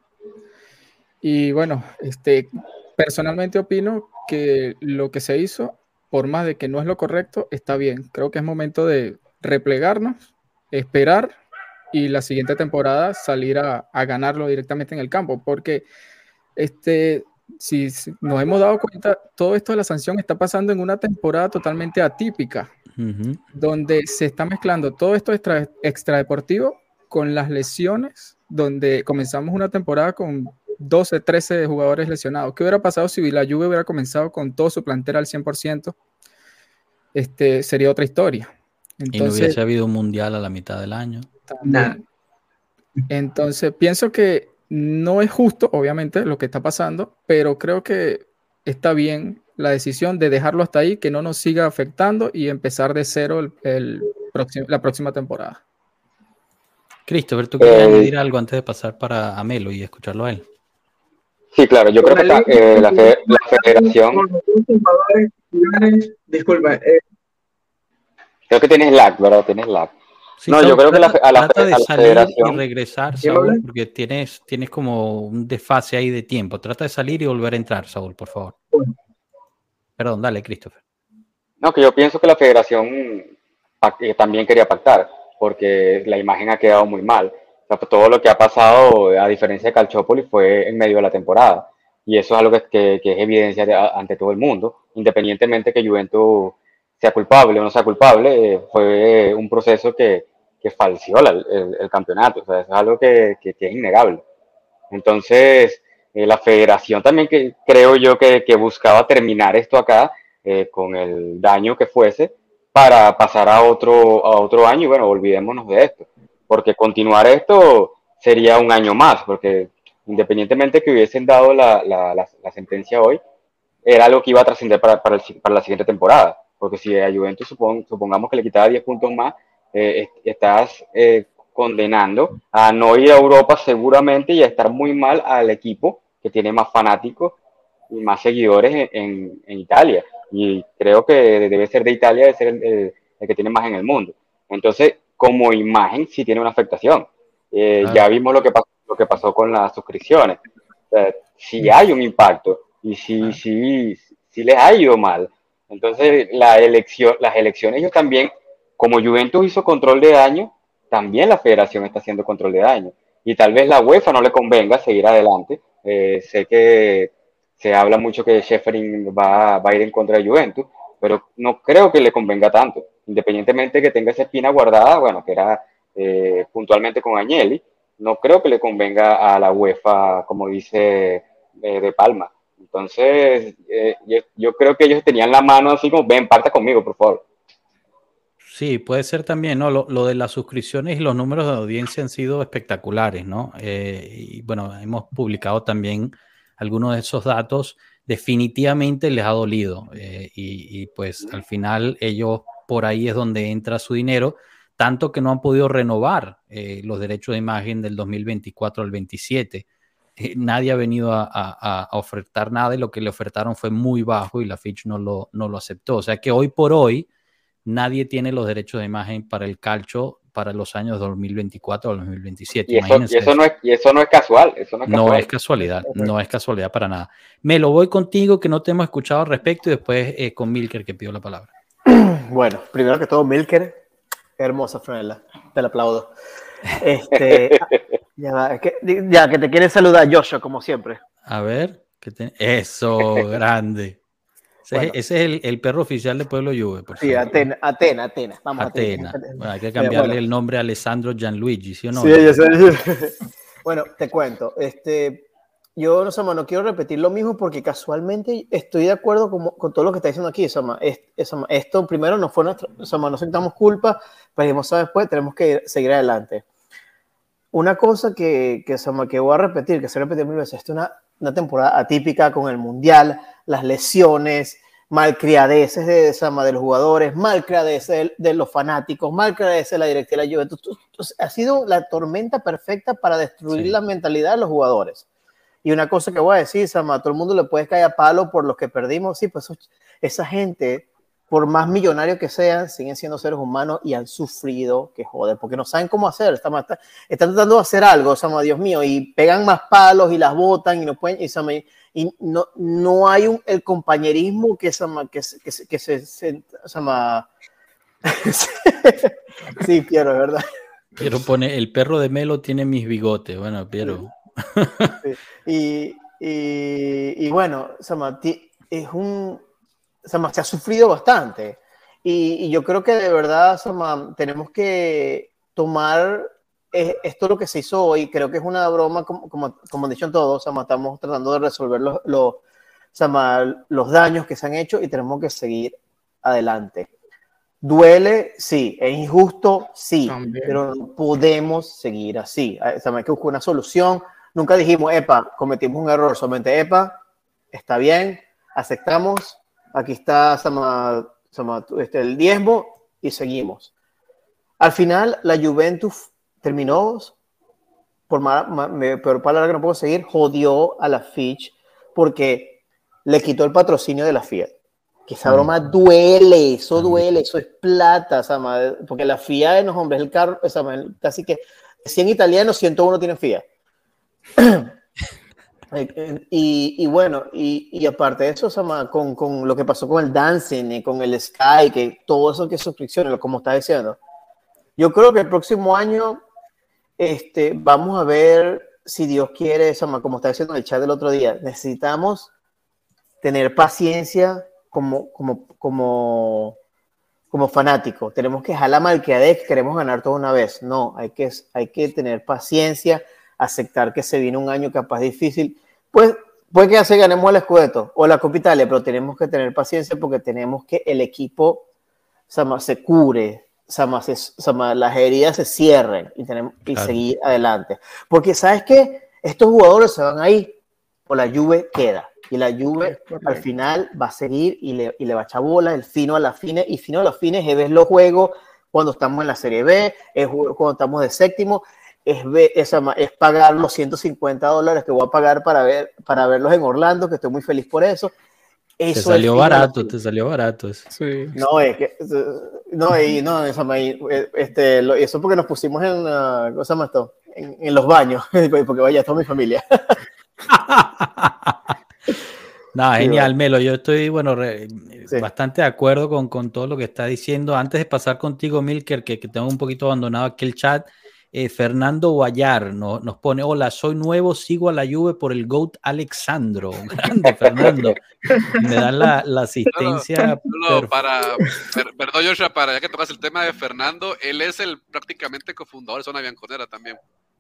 Y bueno, este, personalmente opino que lo que se hizo, por más de que no es lo correcto, está bien. Creo que es momento de replegarnos, esperar y la siguiente temporada salir a, a ganarlo directamente en el campo, porque este, si nos hemos dado cuenta, todo esto de la sanción está pasando en una temporada totalmente atípica, donde se está mezclando todo esto extra, extradeportivo con las lesiones, donde comenzamos una temporada con 12, 13 jugadores lesionados. ¿Qué hubiera pasado si la Juve hubiera comenzado con todo su plantera al 100%? Este, sería otra historia. Entonces, y no hubiese habido un mundial a la mitad del año. Entonces, pienso que no es justo, obviamente, lo que está pasando, pero creo que está bien la decisión de dejarlo hasta ahí, que no nos siga afectando y empezar de cero el, la próxima temporada. Christopher, ¿tú quieres eh, añadir algo antes de pasar para Amelo y escucharlo a él? Sí, claro, yo creo que la, eh, la, federación... Disculpa. Eh. Creo que tienes lag, ¿verdad? Tienes lag no, yo creo que la, a la, trata de salir y regresar, Saúl, porque tienes, tienes como un desfase ahí de tiempo. Trata de salir y volver a entrar, Saúl, por favor. Perdón, dale, Christopher. No, que yo pienso que la federación eh, también quería pactar, porque la imagen ha quedado muy mal. todo lo que ha pasado, a diferencia de Calchópolis, fue en medio de la temporada. Y eso es algo que, es evidencia ante todo el mundo, independientemente que Juventus sea culpable o no sea culpable, eh, fue un proceso que, que falseó el, campeonato. O sea, es algo que, que, es innegable. Entonces, eh, la federación también que creo yo que, que buscaba terminar esto acá eh, con el daño que fuese para pasar a otro, a otro año y bueno, olvidémonos de esto. Porque continuar esto sería un año más, porque independientemente que hubiesen dado la, la, la, sentencia hoy, era algo que iba a trascender para, para, para, la siguiente temporada. Porque si a Juventus supongamos que le quitaba 10 puntos más, eh, estás eh, condenando a no ir a Europa seguramente y a estar muy mal al equipo que tiene más fanáticos y más seguidores en, en, Italia. Y creo que debe ser de Italia, debe ser el, que tiene más en el mundo. Entonces, como imagen, sí tiene una afectación. Eh, ya vimos lo que, pasó, lo que pasó con las suscripciones. si hay un impacto y si, si, si les ha ido mal. Entonces, la elección, las elecciones ellos también como Juventus hizo control de daño, también la federación está haciendo control de daño. Y tal vez la UEFA no le convenga seguir adelante. Eh, sé que se habla mucho que Sheffering va, va, a ir en contra de Juventus, pero no creo que le convenga tanto. Independientemente de que tenga esa espina guardada, bueno, que era eh, puntualmente con Agnelli, no creo que le convenga a la UEFA, como dice eh, De Palma. Entonces, yo, yo, creo que ellos tenían la mano así como, ven, parta conmigo, por favor. Sí, puede ser también, ¿no? Lo, de las suscripciones y los números de audiencia han sido espectaculares, ¿no? Eh, y bueno, hemos publicado también algunos de esos datos. Definitivamente les ha dolido eh, y, pues al final ellos por ahí es donde entra su dinero, tanto que no han podido renovar eh, los derechos de imagen del 2024 al 27. nadie ha venido a, a, ofertar nada y lo que le ofertaron fue muy bajo y la Fitch no lo, no lo aceptó. O sea que hoy por hoy nadie tiene los derechos de imagen para el calcho para los años 2024 o 2027. Y eso, y eso, no, es, y eso no es casual. Eso no, es, no es casualidad, no es casualidad para nada. Me lo voy contigo que no te hemos escuchado al respecto y después eh, con Milker que pidió la palabra. Bueno, primero que todo, Milker, hermosa Franela, te la aplaudo. Este, ya, que, ya, que te quiere saludar Joshua, como siempre. A ver, que eso, grande. Ese, es el, el, perro oficial de Pueblo Juve. Por sí, Atena, Atena, Atena. Vamos, Atena. Bueno, hay que cambiarle el nombre a Alessandro Gianluigi, ¿sí o no? Sí, yo sé. bueno, te cuento. Este, yo, no, no quiero repetir lo mismo porque casualmente estoy de acuerdo con, con todo lo que está diciendo aquí. Sama. esto primero no fue nuestro, Sama, no sentamos culpa, pero después tenemos que seguir adelante. Una cosa que, que, Sama, que voy a repetir, que se repite mil veces, esto es una, una temporada atípica con el Mundial las lesiones, malcriadeces de, de los jugadores, malcriadeces de, los fanáticos, malcriadeces de la directiva de la Juventus. Ha sido la tormenta perfecta para destruir la mentalidad de los jugadores. Y una cosa que voy a decir, Sama, todo el mundo le puede caer a palo por los que perdimos. Sí, pues esa gente, por más millonarios que sean, siguen siendo seres humanos y han sufrido, que joder, porque no saben cómo hacer. Están, están tratando de hacer algo, Sama, Dios mío, y pegan más palos y las botan y no pueden. Y, y no, no hay un, el compañerismo que se, que, que, que se, se, llama... sí, Piero, es verdad. Piero pone, el perro de Melo tiene mis bigotes. Bueno, Piero. Y, y, y, bueno, Sama, es un, Sama, se ha sufrido bastante. Y, y, yo creo que de verdad, Sama, tenemos que tomar esto es lo que se hizo hoy, creo que es una broma, como, como, como han dicho todos, estamos tratando de resolver los, los, los daños que se han hecho y tenemos que seguir adelante. Duele, sí, es injusto, sí, pero no podemos seguir así. Hay que buscar una solución. Nunca dijimos, epa, cometimos un error, solamente, epa, está bien, aceptamos, aquí está este, el diezmo y seguimos. Al final, la Juventus terminó, por peor palabra que no puedo seguir, jodió a la Fitch porque le quitó el patrocinio de la Fiat. Que esa broma duele, eso duele, eso es plata, porque la Fiat, no, hombre, es el carro, casi que 100 italianos, 101 tienen Fiat. Eh, y, bueno, y, aparte de eso, con, con, lo que pasó con el dancing y con el Sky, que todo eso que es suscripciones, como está diciendo, yo creo que el próximo año este, vamos a ver si Dios quiere, como está diciendo en el chat del otro día, necesitamos tener paciencia como, como, como, como fanático. Tenemos que jalar mal que queremos ganar todo una vez. No, hay que, hay que tener paciencia, aceptar que se viene un año capaz difícil pues puede que ya se ganemos el escudeto o la Copa Italia, pero tenemos que tener paciencia porque tenemos que el equipo se cure, las heridas se cierren y, tenemos, y seguir adelante. Porque sabes que estos jugadores se van ahí o la lluvia queda. Y la lluvia al final va a seguir y le, y le va a echar bola, el fino a la fine, y fino a la fines es ver los juegos cuando estamos en la Serie B, es cuando estamos de séptimo, es, es, es, pagar los 150 dólares que voy a pagar para, ver, para verlos en Orlando, que estoy muy feliz por eso. eso te salió barato, te salió barato eso. Sí. No, es que, no, y, no, eso, este, eso porque nos pusimos en, uh, ¿cómo se llama esto? En, en, los baños, porque vaya, toda mi familia. No, genial, Melo. Yo estoy, bueno, bastante de acuerdo con, con, todo lo que está diciendo. Antes de pasar contigo, Milker, que, que tengo un poquito abandonado aquí el chat, eh, Fernando Guayar no, nos pone, hola, soy nuevo, sigo a la Juve por el GOAT Alexandro. Grande, Fernando. Me dan la, asistencia. No, para, perdón, Joshua, para ya que tocas el tema de Fernando, él es el prácticamente cofundador de Zona Bianconera también.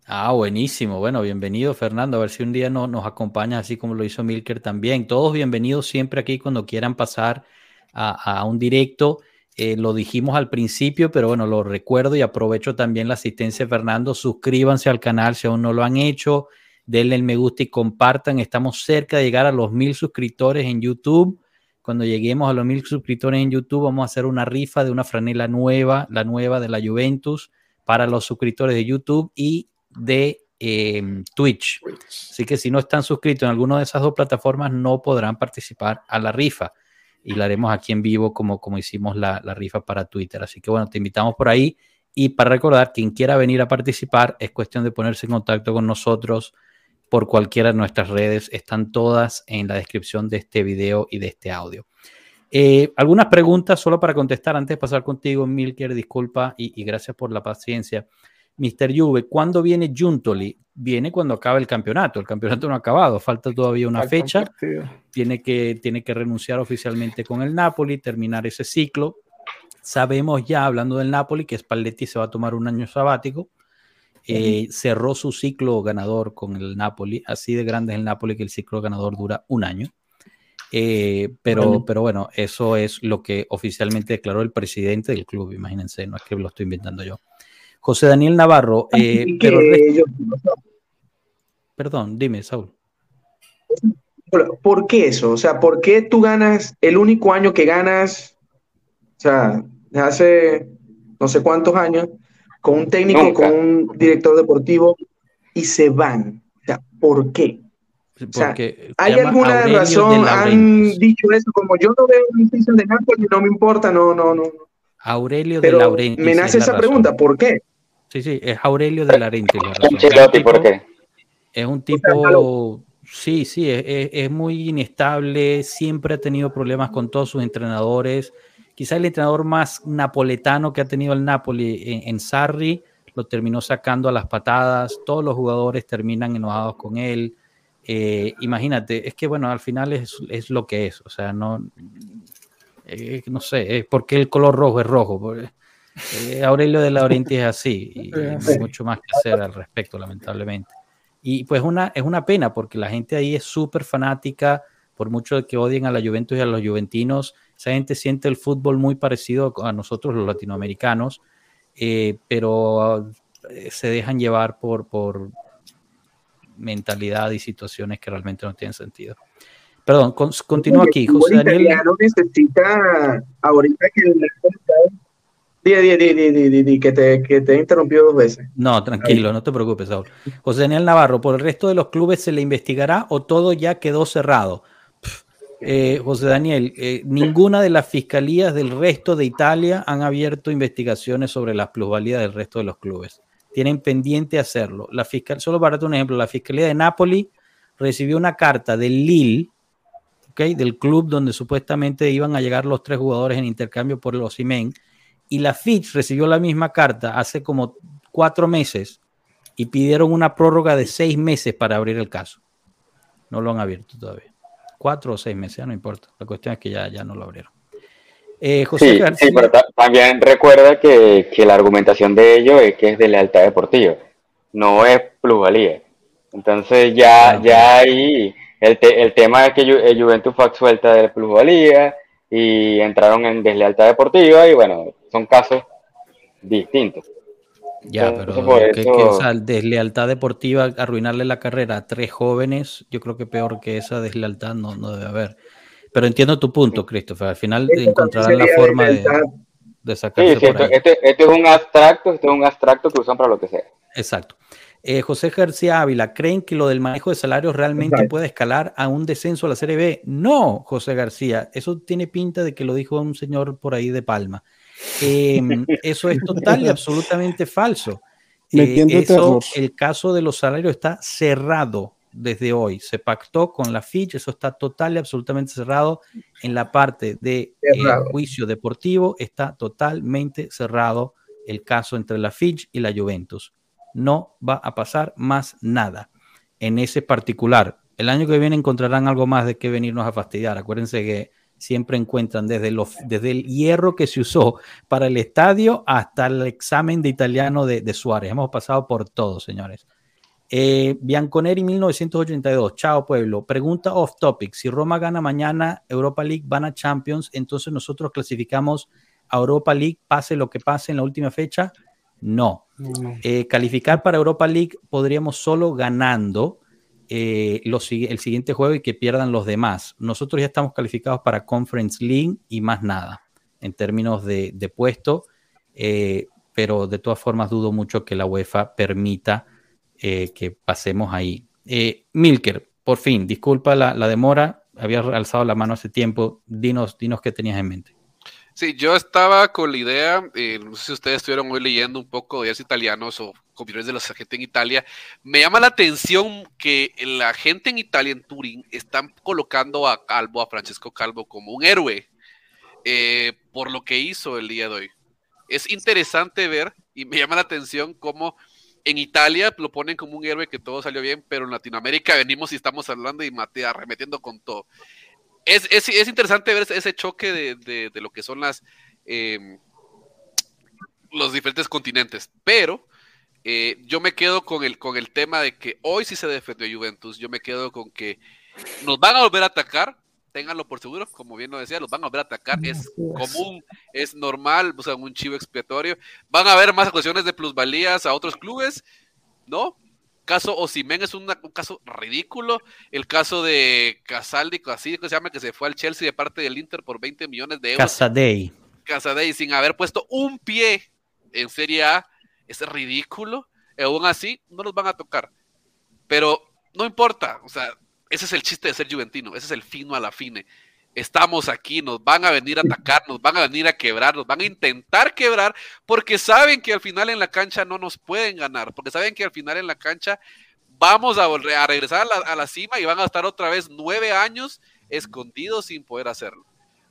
Ah, buenísimo. Bueno, bienvenido, Fernando. A ver si un día no, nos acompaña así como lo hizo Milker también. Todos bienvenidos siempre aquí cuando quieran pasar a, a un directo. Eh, lo dijimos al principio, pero bueno, lo recuerdo y aprovecho también la asistencia de Fernando. Suscríbanse al canal si aún no lo han hecho. Denle el me gusta y compartan. Estamos cerca de llegar a los mil suscriptores en YouTube. Cuando lleguemos a los mil suscriptores en YouTube, vamos a hacer una rifa de una franela nueva, la nueva de la Juventus, para los suscriptores de YouTube y de em, Twitch. Así que si no están suscritos en alguna de esas dos plataformas, no podrán participar a la rifa y la haremos aquí en vivo como, como hicimos la, la, rifa para Twitter. Así que bueno, te invitamos por ahí y para recordar, quien quiera venir a participar es cuestión de ponerse en contacto con nosotros por cualquiera de nuestras redes. Están todas en la descripción de este video y de este audio. Eh, algunas preguntas solo para contestar antes de pasar contigo, Milker, disculpa y, y gracias por la paciencia. Mr. Juve, ¿cuándo viene Juntoli? Viene cuando acabe el campeonato. El campeonato no ha acabado, falta todavía una fecha. Tiene que, tiene que renunciar oficialmente con el Napoli, terminar ese ciclo. Sabemos ya, hablando del Napoli, que Spalletti se va a tomar un año sabático. Eh, cerró su ciclo ganador con el Napoli. Así de grande es el Napoli que el ciclo ganador dura un año. Eh, pero, bueno. pero bueno, eso es lo que oficialmente declaró el presidente del club. Imagínense, no es que lo estoy inventando yo. José Daniel Navarro. Eh, pero Perdón, dime, Saúl. ¿Por qué eso? O sea, ¿por qué tú ganas el único año que ganas, o sea, hace no sé cuántos años, con un técnico, con un director deportivo y se van? O sea, ¿por qué? ¿Hay alguna razón? ¿Han dicho eso? Como yo no veo un season de Napoli, no me importa, no, no, no. Aurelio de Laurenti. Me nace esa pregunta, ¿por qué? Sí, sí, es Aurelio de Larente. ¿por qué? Es un tipo, sí, sí, es, muy inestable, siempre ha tenido problemas con todos sus entrenadores. Quizá el entrenador más napoletano que ha tenido el Napoli en, Sarri lo terminó sacando a las patadas, todos los jugadores terminan enojados con él. Eh, imagínate, es que bueno, al final es, es, lo que es, o sea, no, eh, no sé, es porque el color rojo es rojo. Porque, eh, Aurelio de Laurenti es así y no hay mucho más que hacer al respecto, lamentablemente. Y pues una, es una pena porque la gente ahí es súper fanática, por mucho que odien a la Juventus y a los juventinos, esa gente siente el fútbol muy parecido a nosotros los latinoamericanos, eh, pero eh, se dejan llevar por, por mentalidad y situaciones que realmente no tienen sentido. Perdón, continúo aquí. José Daniel. necesita ahorita que Di, di, di, que te, que te he interrumpido dos veces. No, tranquilo, no te preocupes, Saúl. José Daniel Navarro, ¿por el resto de los clubes se le investigará o todo ya quedó cerrado? Eh, José Daniel, eh, ninguna de las fiscalías del resto de Italia han abierto investigaciones sobre las plusvalías del resto de los clubes. Tienen pendiente hacerlo. La fiscal, solo para darte un ejemplo, la Fiscalía de Nápoli recibió una carta del Lille, ¿okay? del club donde supuestamente iban a llegar los tres jugadores en intercambio por los Simen, y la Fitch recibió la misma carta hace como cuatro meses y pidieron una prórroga de seis meses para abrir el caso. No lo han abierto todavía. Cuatro o seis meses, no importa. La cuestión es que ya, ya no lo abrieron. Eh, José sí, pero también recuerda que, la argumentación de ellos es que es de lealtad deportiva, no es plusvalía. Entonces ya, ya ahí el, el tema es que el Juventus fue suelta de plusvalía y entraron en deslealtad deportiva y bueno, son casos distintos. Ya, pero que, esa deslealtad deportiva, arruinarle la carrera a tres jóvenes, yo creo que peor que esa deslealtad no, no debe haber. Pero entiendo tu punto, Christopher. Al final encontrarán la forma de, de sacarse sí, por este, este, es un abstracto, este es un abstracto que usan para lo que sea. Exacto. Eh, José García Ávila, ¿creen que lo del manejo de salarios realmente puede escalar a un descenso a la Serie B? No, José García, eso tiene pinta de que lo dijo un señor por ahí de Palma. Em, eso es total y absolutamente falso. Eh, eso, el caso de los salarios está cerrado desde hoy. Se pactó con la Fitch, eso está total y absolutamente cerrado. En la parte de eh, juicio deportivo está totalmente cerrado el caso entre la Fitch y la Juventus. No va a pasar más nada en ese particular. El año que viene encontrarán algo más de que venirnos a fastidiar. Acuérdense que siempre encuentran desde, los, desde el hierro que se usó para el estadio hasta el examen de italiano de, de Suárez. Hemos pasado por todo, señores. Eh, Bianconeri 1982, chao pueblo. Pregunta off topic. Si Roma gana mañana Europa League, van a Champions, entonces nosotros clasificamos a Europa League, pase lo que pase en la última fecha. No. Eh, calificar para Europa League podríamos solo ganando eh, el siguiente juego y que pierdan los demás. Nosotros ya estamos calificados para Conference League y más nada en términos de, puesto, eh, pero de todas formas dudo mucho que la UEFA permita eh, que pasemos ahí. Milker, por fin, disculpa la, demora, había alzado la mano hace tiempo, dinos, dinos qué tenías en mente. Sí, yo estaba con la idea, no sé si ustedes estuvieron hoy leyendo un poco de italianos o opiniones de la gente en Italia. Me llama la atención que la gente en Italia, en Turín, están colocando a Calvo, a Francesco Calvo, como un héroe eh, por lo que hizo el día de hoy. Es interesante ver y me llama la atención cómo en Italia lo ponen como un héroe que todo salió bien, pero en Latinoamérica venimos y estamos hablando y mate, arremetiendo con todo es, es, es, interesante ver ese choque de, de, de lo que son las eh, los diferentes continentes, pero eh, yo me quedo con el, con el tema de que hoy sí se defendió Juventus, yo me quedo con que nos van a volver a atacar, ténganlo por seguro, como bien lo decía, los van a volver a atacar, es común, es normal, o sea, un chivo expiatorio, van a haber más acusaciones de plusvalías a otros clubes, ¿no? caso Osimen es un caso ridículo. El caso de Casaldi, así que se llama, que se fue al Chelsea de parte del Inter por 20 millones de euros. Casadei. Casadei, sin haber puesto un pie en Serie A, es ridículo. Aún así, no nos van a tocar. Pero no importa, o sea, ese es el chiste de ser juventino, ese es el fino a la fine estamos aquí, nos van a venir a atacar, nos van a venir a quebrar, nos van a intentar quebrar, porque saben que al final en la cancha no nos pueden ganar, porque saben que al final en la cancha vamos a, volver a regresar a la, cima y van a estar otra vez nueve años escondidos sin poder hacerlo.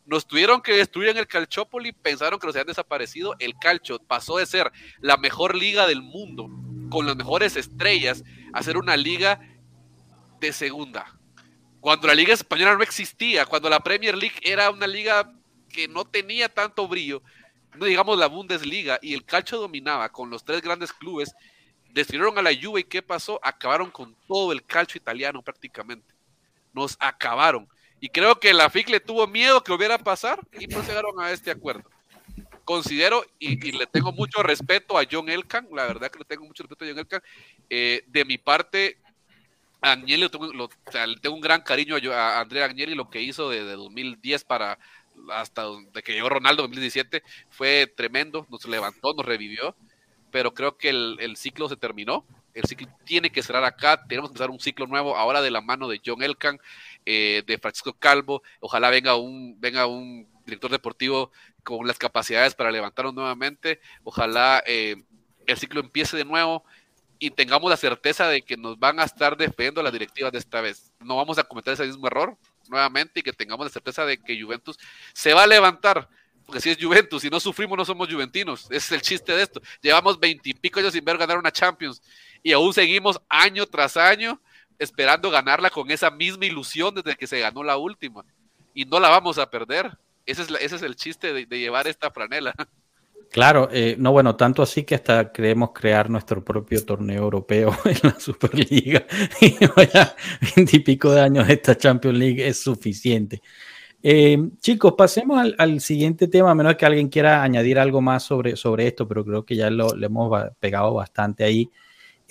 Nos tuvieron que destruir en el Calchópoli, pensaron que nos habían desaparecido. El Calcio pasó de ser la mejor liga del mundo, con las mejores estrellas, a ser una liga de segunda cuando la Liga Española no existía, cuando la Premier League era una liga que no tenía tanto brillo, no digamos la Bundesliga, y el calcio dominaba con los tres grandes clubes, destruyeron a la Juve y ¿qué pasó? Acabaron con todo el calcio italiano prácticamente. Nos acabaron. Y creo que la FIC le tuvo miedo que hubiera pasar y no llegaron a este acuerdo. Considero y, le tengo mucho respeto a John Elkan, la verdad que le tengo mucho respeto a John Elkan. Eh, de mi parte, Agnelli, le tengo un gran cariño a, Andrea Agnelli, lo que hizo de, 2010 para hasta de que llegó Ronaldo en 2017 fue tremendo, nos levantó, nos revivió, pero creo que el, ciclo se terminó, el ciclo tiene que cerrar acá, tenemos que empezar un ciclo nuevo ahora de la mano de John Elkan, eh, de Francisco Calvo, ojalá venga un, venga un director deportivo con las capacidades para levantarnos nuevamente, ojalá eh, el ciclo empiece de nuevo y tengamos la certeza de que nos van a estar defendiendo las directivas de esta vez. No vamos a cometer ese mismo error nuevamente y que tengamos la certeza de que Juventus se va a levantar. Porque si es Juventus, si no sufrimos, no somos juventinos. Ese es el chiste de esto. Llevamos veintipico años sin ver ganar una Champions y aún seguimos año tras año esperando ganarla con esa misma ilusión desde que se ganó la última. Y no la vamos a perder. Ese es, ese es el chiste de, llevar esta franela. Claro, eh, no, bueno, tanto así que hasta queremos crear nuestro propio torneo europeo en la Superliga. Y ya veintipico de años esta Champions League es suficiente. Eh, chicos, pasemos al, siguiente tema, a menos que alguien quiera añadir algo más sobre, sobre esto, pero creo que ya lo, le hemos pegado bastante ahí.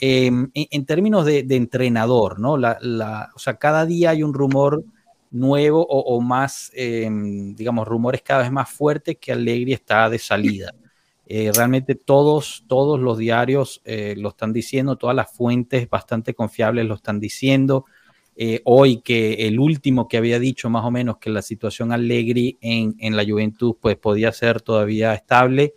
Em, en, términos de, entrenador, ¿no? La, o sea, cada día hay un rumor nuevo o, más, em, digamos, rumores cada vez más fuertes que Allegri está de salida. Eh, realmente todos, todos los diarios eh, lo están diciendo, todas las fuentes bastante confiables lo están diciendo. Eh, hoy que el último que había dicho más o menos que la situación Allegri en, en la juventud pues podía ser todavía estable,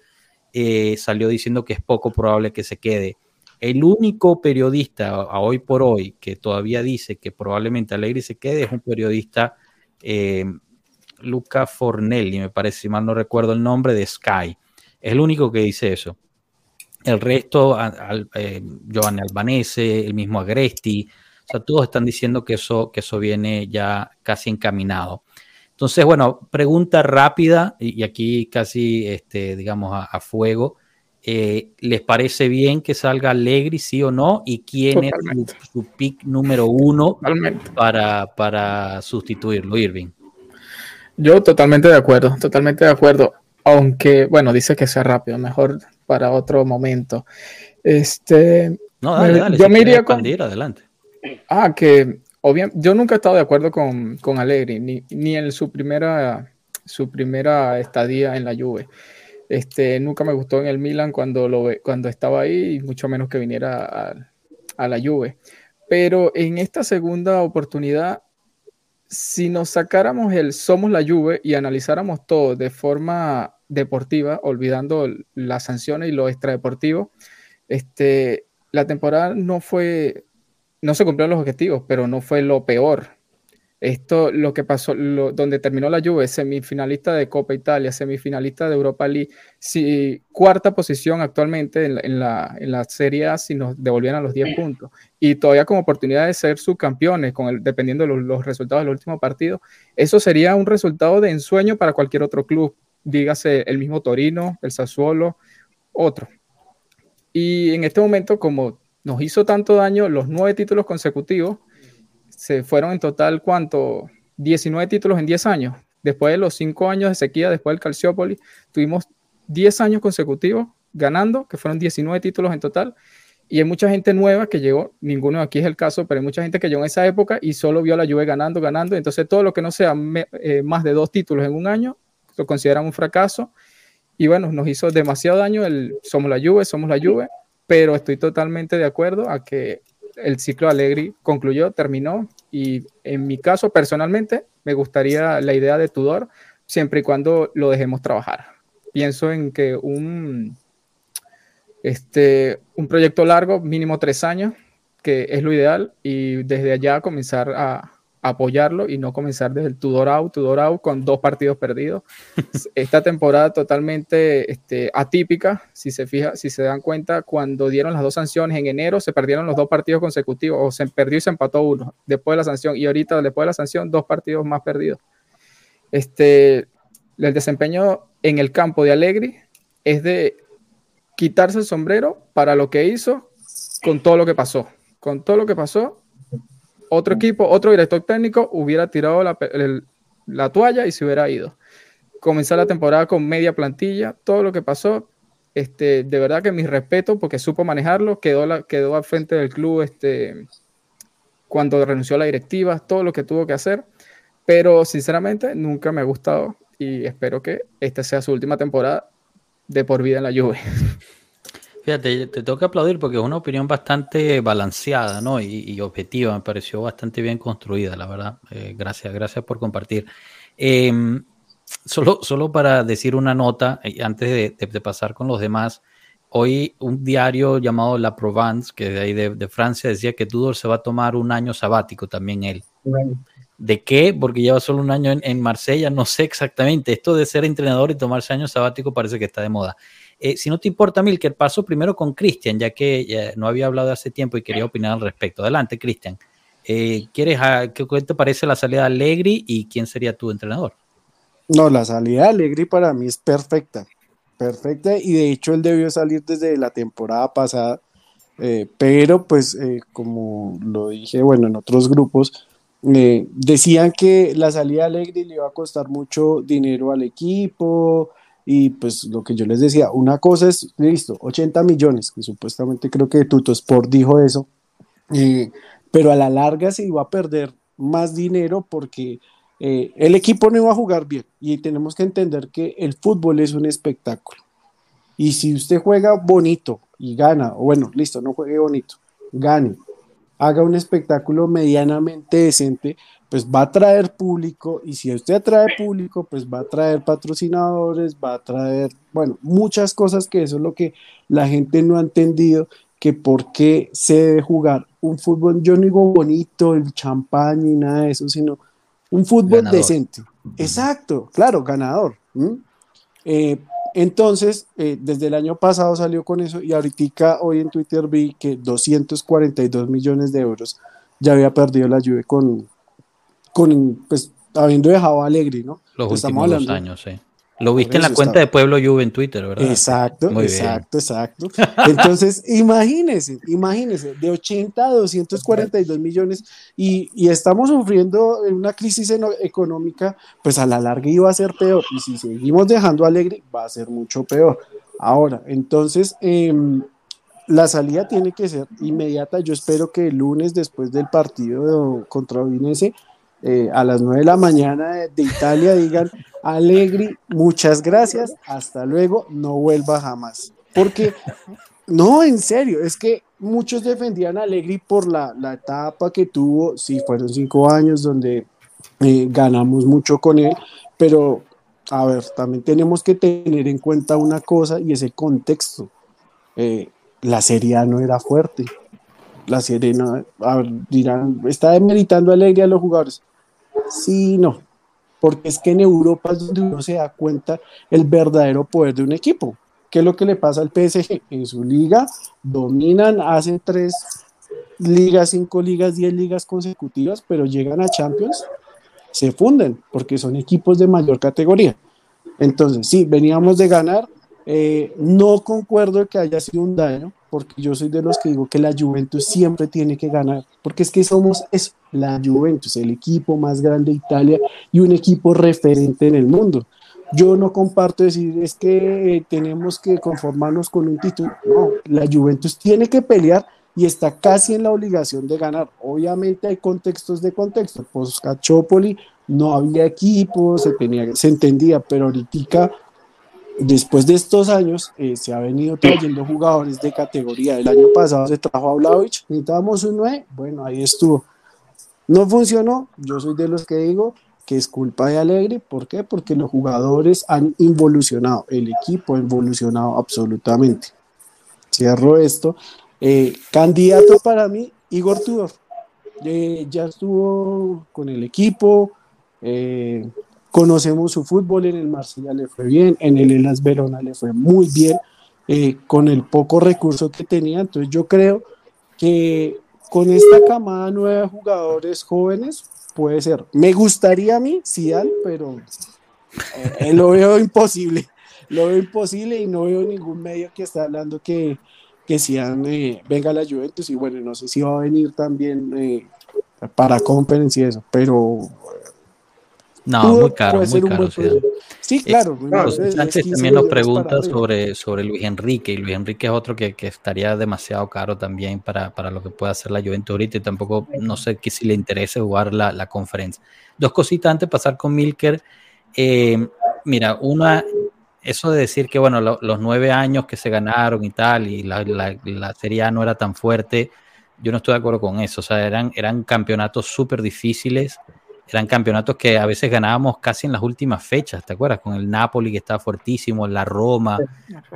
salió diciendo que es poco probable que se quede. El único periodista a hoy por hoy que todavía dice que probablemente Alegri se quede es un periodista, eh, Luca Fornelli, me parece, si mal no recuerdo el nombre, de Sky. Es el único que dice eso. El resto, eh, Giovanni Albanese, el mismo Agresti, o sea, todos están diciendo que eso, que eso viene ya casi encaminado. Entonces, bueno, pregunta rápida y, aquí casi, este, digamos, a fuego. Eh, ¿Les parece bien que salga Allegri, sí o no? ¿Y quién es su, pick número uno para, para sustituirlo, Irving? Yo totalmente de acuerdo, totalmente de acuerdo. Aunque, bueno, dice que sea rápido, mejor para otro momento. Este, no, dale, dale, yo me iría con... adelante. Ah, que obviamente, yo nunca he estado de acuerdo con, con Allegri, ni, ni en su primera, su primera estadía en la Juve. Este, nunca me gustó en el Milan cuando, lo, cuando estaba ahí, y mucho menos que viniera a, a la Juve. Pero en esta segunda oportunidad, si nos sacáramos el somos la Juve y analizáramos todo de forma deportiva, olvidando las sanciones y lo extradeportivo, este, la temporada no fue, no se cumplieron los objetivos, pero no fue lo peor. Esto, lo que pasó, donde terminó la Juve, semifinalista de Copa Italia, semifinalista de Europa League, si, cuarta posición actualmente en la, en, la, Serie A si nos devolvieran los 10 puntos. Y todavía con oportunidad de ser subcampeones, con el, dependiendo de los, los resultados del último partido, eso sería un resultado de ensueño para cualquier otro club, dígase el mismo Torino, el Sassuolo, otro. Y en este momento, como nos hizo tanto daño los nueve títulos consecutivos, se fueron en total, ¿cuánto? 19 títulos en 10 años. Después de los 5 años de sequía, después del Calciopoli, tuvimos 10 años consecutivos ganando, que fueron 19 títulos en total. Y hay mucha gente nueva que llegó, ninguno aquí es el caso, pero hay mucha gente que llegó en esa época y solo vio a la Juve ganando, ganando. Entonces todo lo que no sea eh, más de dos títulos en un año, lo consideran un fracaso. Y bueno, nos hizo demasiado daño el somos la Juve, somos la Juve, pero estoy totalmente de acuerdo a que el ciclo Allegri concluyó, terminó y en mi caso personalmente me gustaría la idea de Tudor siempre y cuando lo dejemos trabajar. Pienso en que un, este, un proyecto largo, mínimo tres años, que es lo ideal y desde allá comenzar a, apoyarlo y no comenzar desde el Tudor out, Tudor out con dos partidos perdidos. Esta temporada totalmente este, atípica, si se fija, si se dan cuenta, cuando dieron las dos sanciones en enero, se perdieron los dos partidos consecutivos, o se perdió y se empató uno después de la sanción, y ahorita después de la sanción, dos partidos más perdidos. Este, el desempeño en el campo de Allegri es de quitarse el sombrero para lo que hizo con todo lo que pasó. Con todo lo que pasó, otro equipo, otro director técnico hubiera tirado la, toalla y se hubiera ido. Comenzar la temporada con media plantilla, todo lo que pasó, este, de verdad que mi respeto porque supo manejarlo, quedó, la, quedó al frente del club este, cuando renunció a la directiva, todo lo que tuvo que hacer, pero sinceramente nunca me ha gustado y espero que esta sea su última temporada de por vida en la Juve. Fíjate, te tengo que aplaudir porque es una opinión bastante balanceada ¿no? y, objetiva, me pareció bastante bien construida, la verdad. Eh, gracias, gracias por compartir. Em, solo, solo para decir una nota, eh, antes de, pasar con los demás, hoy un diario llamado La Provence, que de ahí de, Francia, decía que Tudor se va a tomar un año sabático también él. ¿De qué? Porque lleva solo un año en, Marsella, no sé exactamente. Esto de ser entrenador y tomarse año sabático parece que está de moda. Eh, si no te importa, Milker, paso primero con Cristian, ya que no había hablado hace tiempo y quería opinar al respecto. Adelante, Cristian. Eh, ¿Quieres qué te parece la salida de Allegri y quién sería tu entrenador? No, la salida de Allegri para mí es perfecta perfecta y de hecho él debió salir desde la temporada pasada, eh, pero pues eh, como lo dije, bueno, en otros grupos, eh, decían que la salida de Alegre le iba a costar mucho dinero al equipo y pues lo que yo les decía, una cosa es, listo, 80 millones, que supuestamente creo que Tuto Sport dijo eso, pero a la larga se iba a perder más dinero porque eh, el equipo no iba a jugar bien y tenemos que entender que el fútbol es un espectáculo. Y si usted juega bonito y gana, o bueno, listo, no juegue bonito, gane, haga un espectáculo medianamente decente, pues va a traer público y si usted atrae público, pues va a traer patrocinadores, va a traer, bueno, muchas cosas que eso es lo que la gente no ha entendido, que por qué se debe jugar un fútbol, yo no digo bonito, el champán y nada de eso, sino un fútbol decente. Exacto, claro, ganador. Eh, entonces, eh, desde el año pasado salió con eso y ahorita hoy en Twitter vi que 242 millones de euros ya había perdido la Juve con, con pues, habiendo dejado a Alegre, ¿no? Los últimos dos años, sí. Lo viste en la cuenta de Pueblo Juve en Twitter, ¿verdad? Exacto, exacto, exacto. Entonces, imagínense, imagínense, de 80 a 242 millones y, y estamos sufriendo una crisis económica, pues a la larga iba a ser peor. Y si seguimos dejando alegre, va a ser mucho peor. Ahora, entonces, em, la salida tiene que ser inmediata. Yo espero que el lunes, después del partido contra Udinese, eh, a las 9 de la mañana de, Italia digan, Alegri, muchas gracias, hasta luego, no vuelva jamás. Porque, no, en serio, es que muchos defendían a Alegri por la, etapa que tuvo, sí, fueron cinco años donde eh, ganamos mucho con él, pero, a ver, también tenemos que tener en cuenta una cosa y ese contexto. Eh, la Serie no era fuerte. La Serie no, a ver, dirán, está demeritando alegría a los jugadores. Sí, no, porque es que en Europa es donde uno se da cuenta el verdadero poder de un equipo. ¿Qué es lo que le pasa al PSG? En su liga dominan, hacen tres ligas, cinco ligas, diez ligas consecutivas, pero llegan a Champions, se funden, porque son equipos de mayor categoría. Entonces, sí, veníamos de ganar, eh, no concuerdo que haya sido un daño, porque yo soy de los que digo que la Juventus siempre tiene que ganar, porque es que somos eso, la Juventus, el equipo más grande de Italia y un equipo referente en el mundo. Yo no comparto decir es que eh, tenemos que conformarnos con un título. No, la Juventus tiene que pelear y está casi en la obligación de ganar. Obviamente hay contextos de contexto. Pues Cachopoli no había equipo, se, tenía, se entendía, pero ahorita después de estos años eh, se ha venido trayendo jugadores de categoría. El año pasado se trajo a Vlaovic, necesitábamos un 9, bueno, ahí estuvo. No funcionó, yo soy de los que digo que es culpa de Alegre, ¿por qué? Porque los jugadores han involucionado, el equipo ha involucionado absolutamente. Cierro esto. Eh, candidato para mí, Igor Tudor. Eh, ya estuvo con el equipo, Conocemos su fútbol, en el Marsella le fue bien, en el Elas Verona le fue muy bien, eh, con el poco recurso que tenía. Entonces yo creo que con esta camada nueva de jugadores jóvenes puede ser. Me gustaría a mí, Zidane, pero eh, lo veo imposible. Lo veo imposible y no veo ningún medio que está hablando que, que eh, venga la Juventus y bueno, no sé si va a venir también para conferencia y eso, pero no, muy caro, muy caro. Sí, claro. Sánchez también nos pregunta sobre, sobre Luis Enrique, y Luis Enrique es otro que, que estaría demasiado caro también para, para, lo que pueda hacer la Juventus ahorita, y tampoco, no sé que si le interese jugar la, la conferencia. Dos cositas antes de pasar con Milker. Eh, mira, una, eso de decir que, bueno, los nueve años que se ganaron y tal, y la, la, la Serie A no era tan fuerte, yo no estoy de acuerdo con eso. O sea, eran, eran campeonatos súper difíciles eran campeonatos que a veces ganábamos casi en las últimas fechas, ¿te acuerdas? Con el Napoli que estaba fuertísimo, la Roma.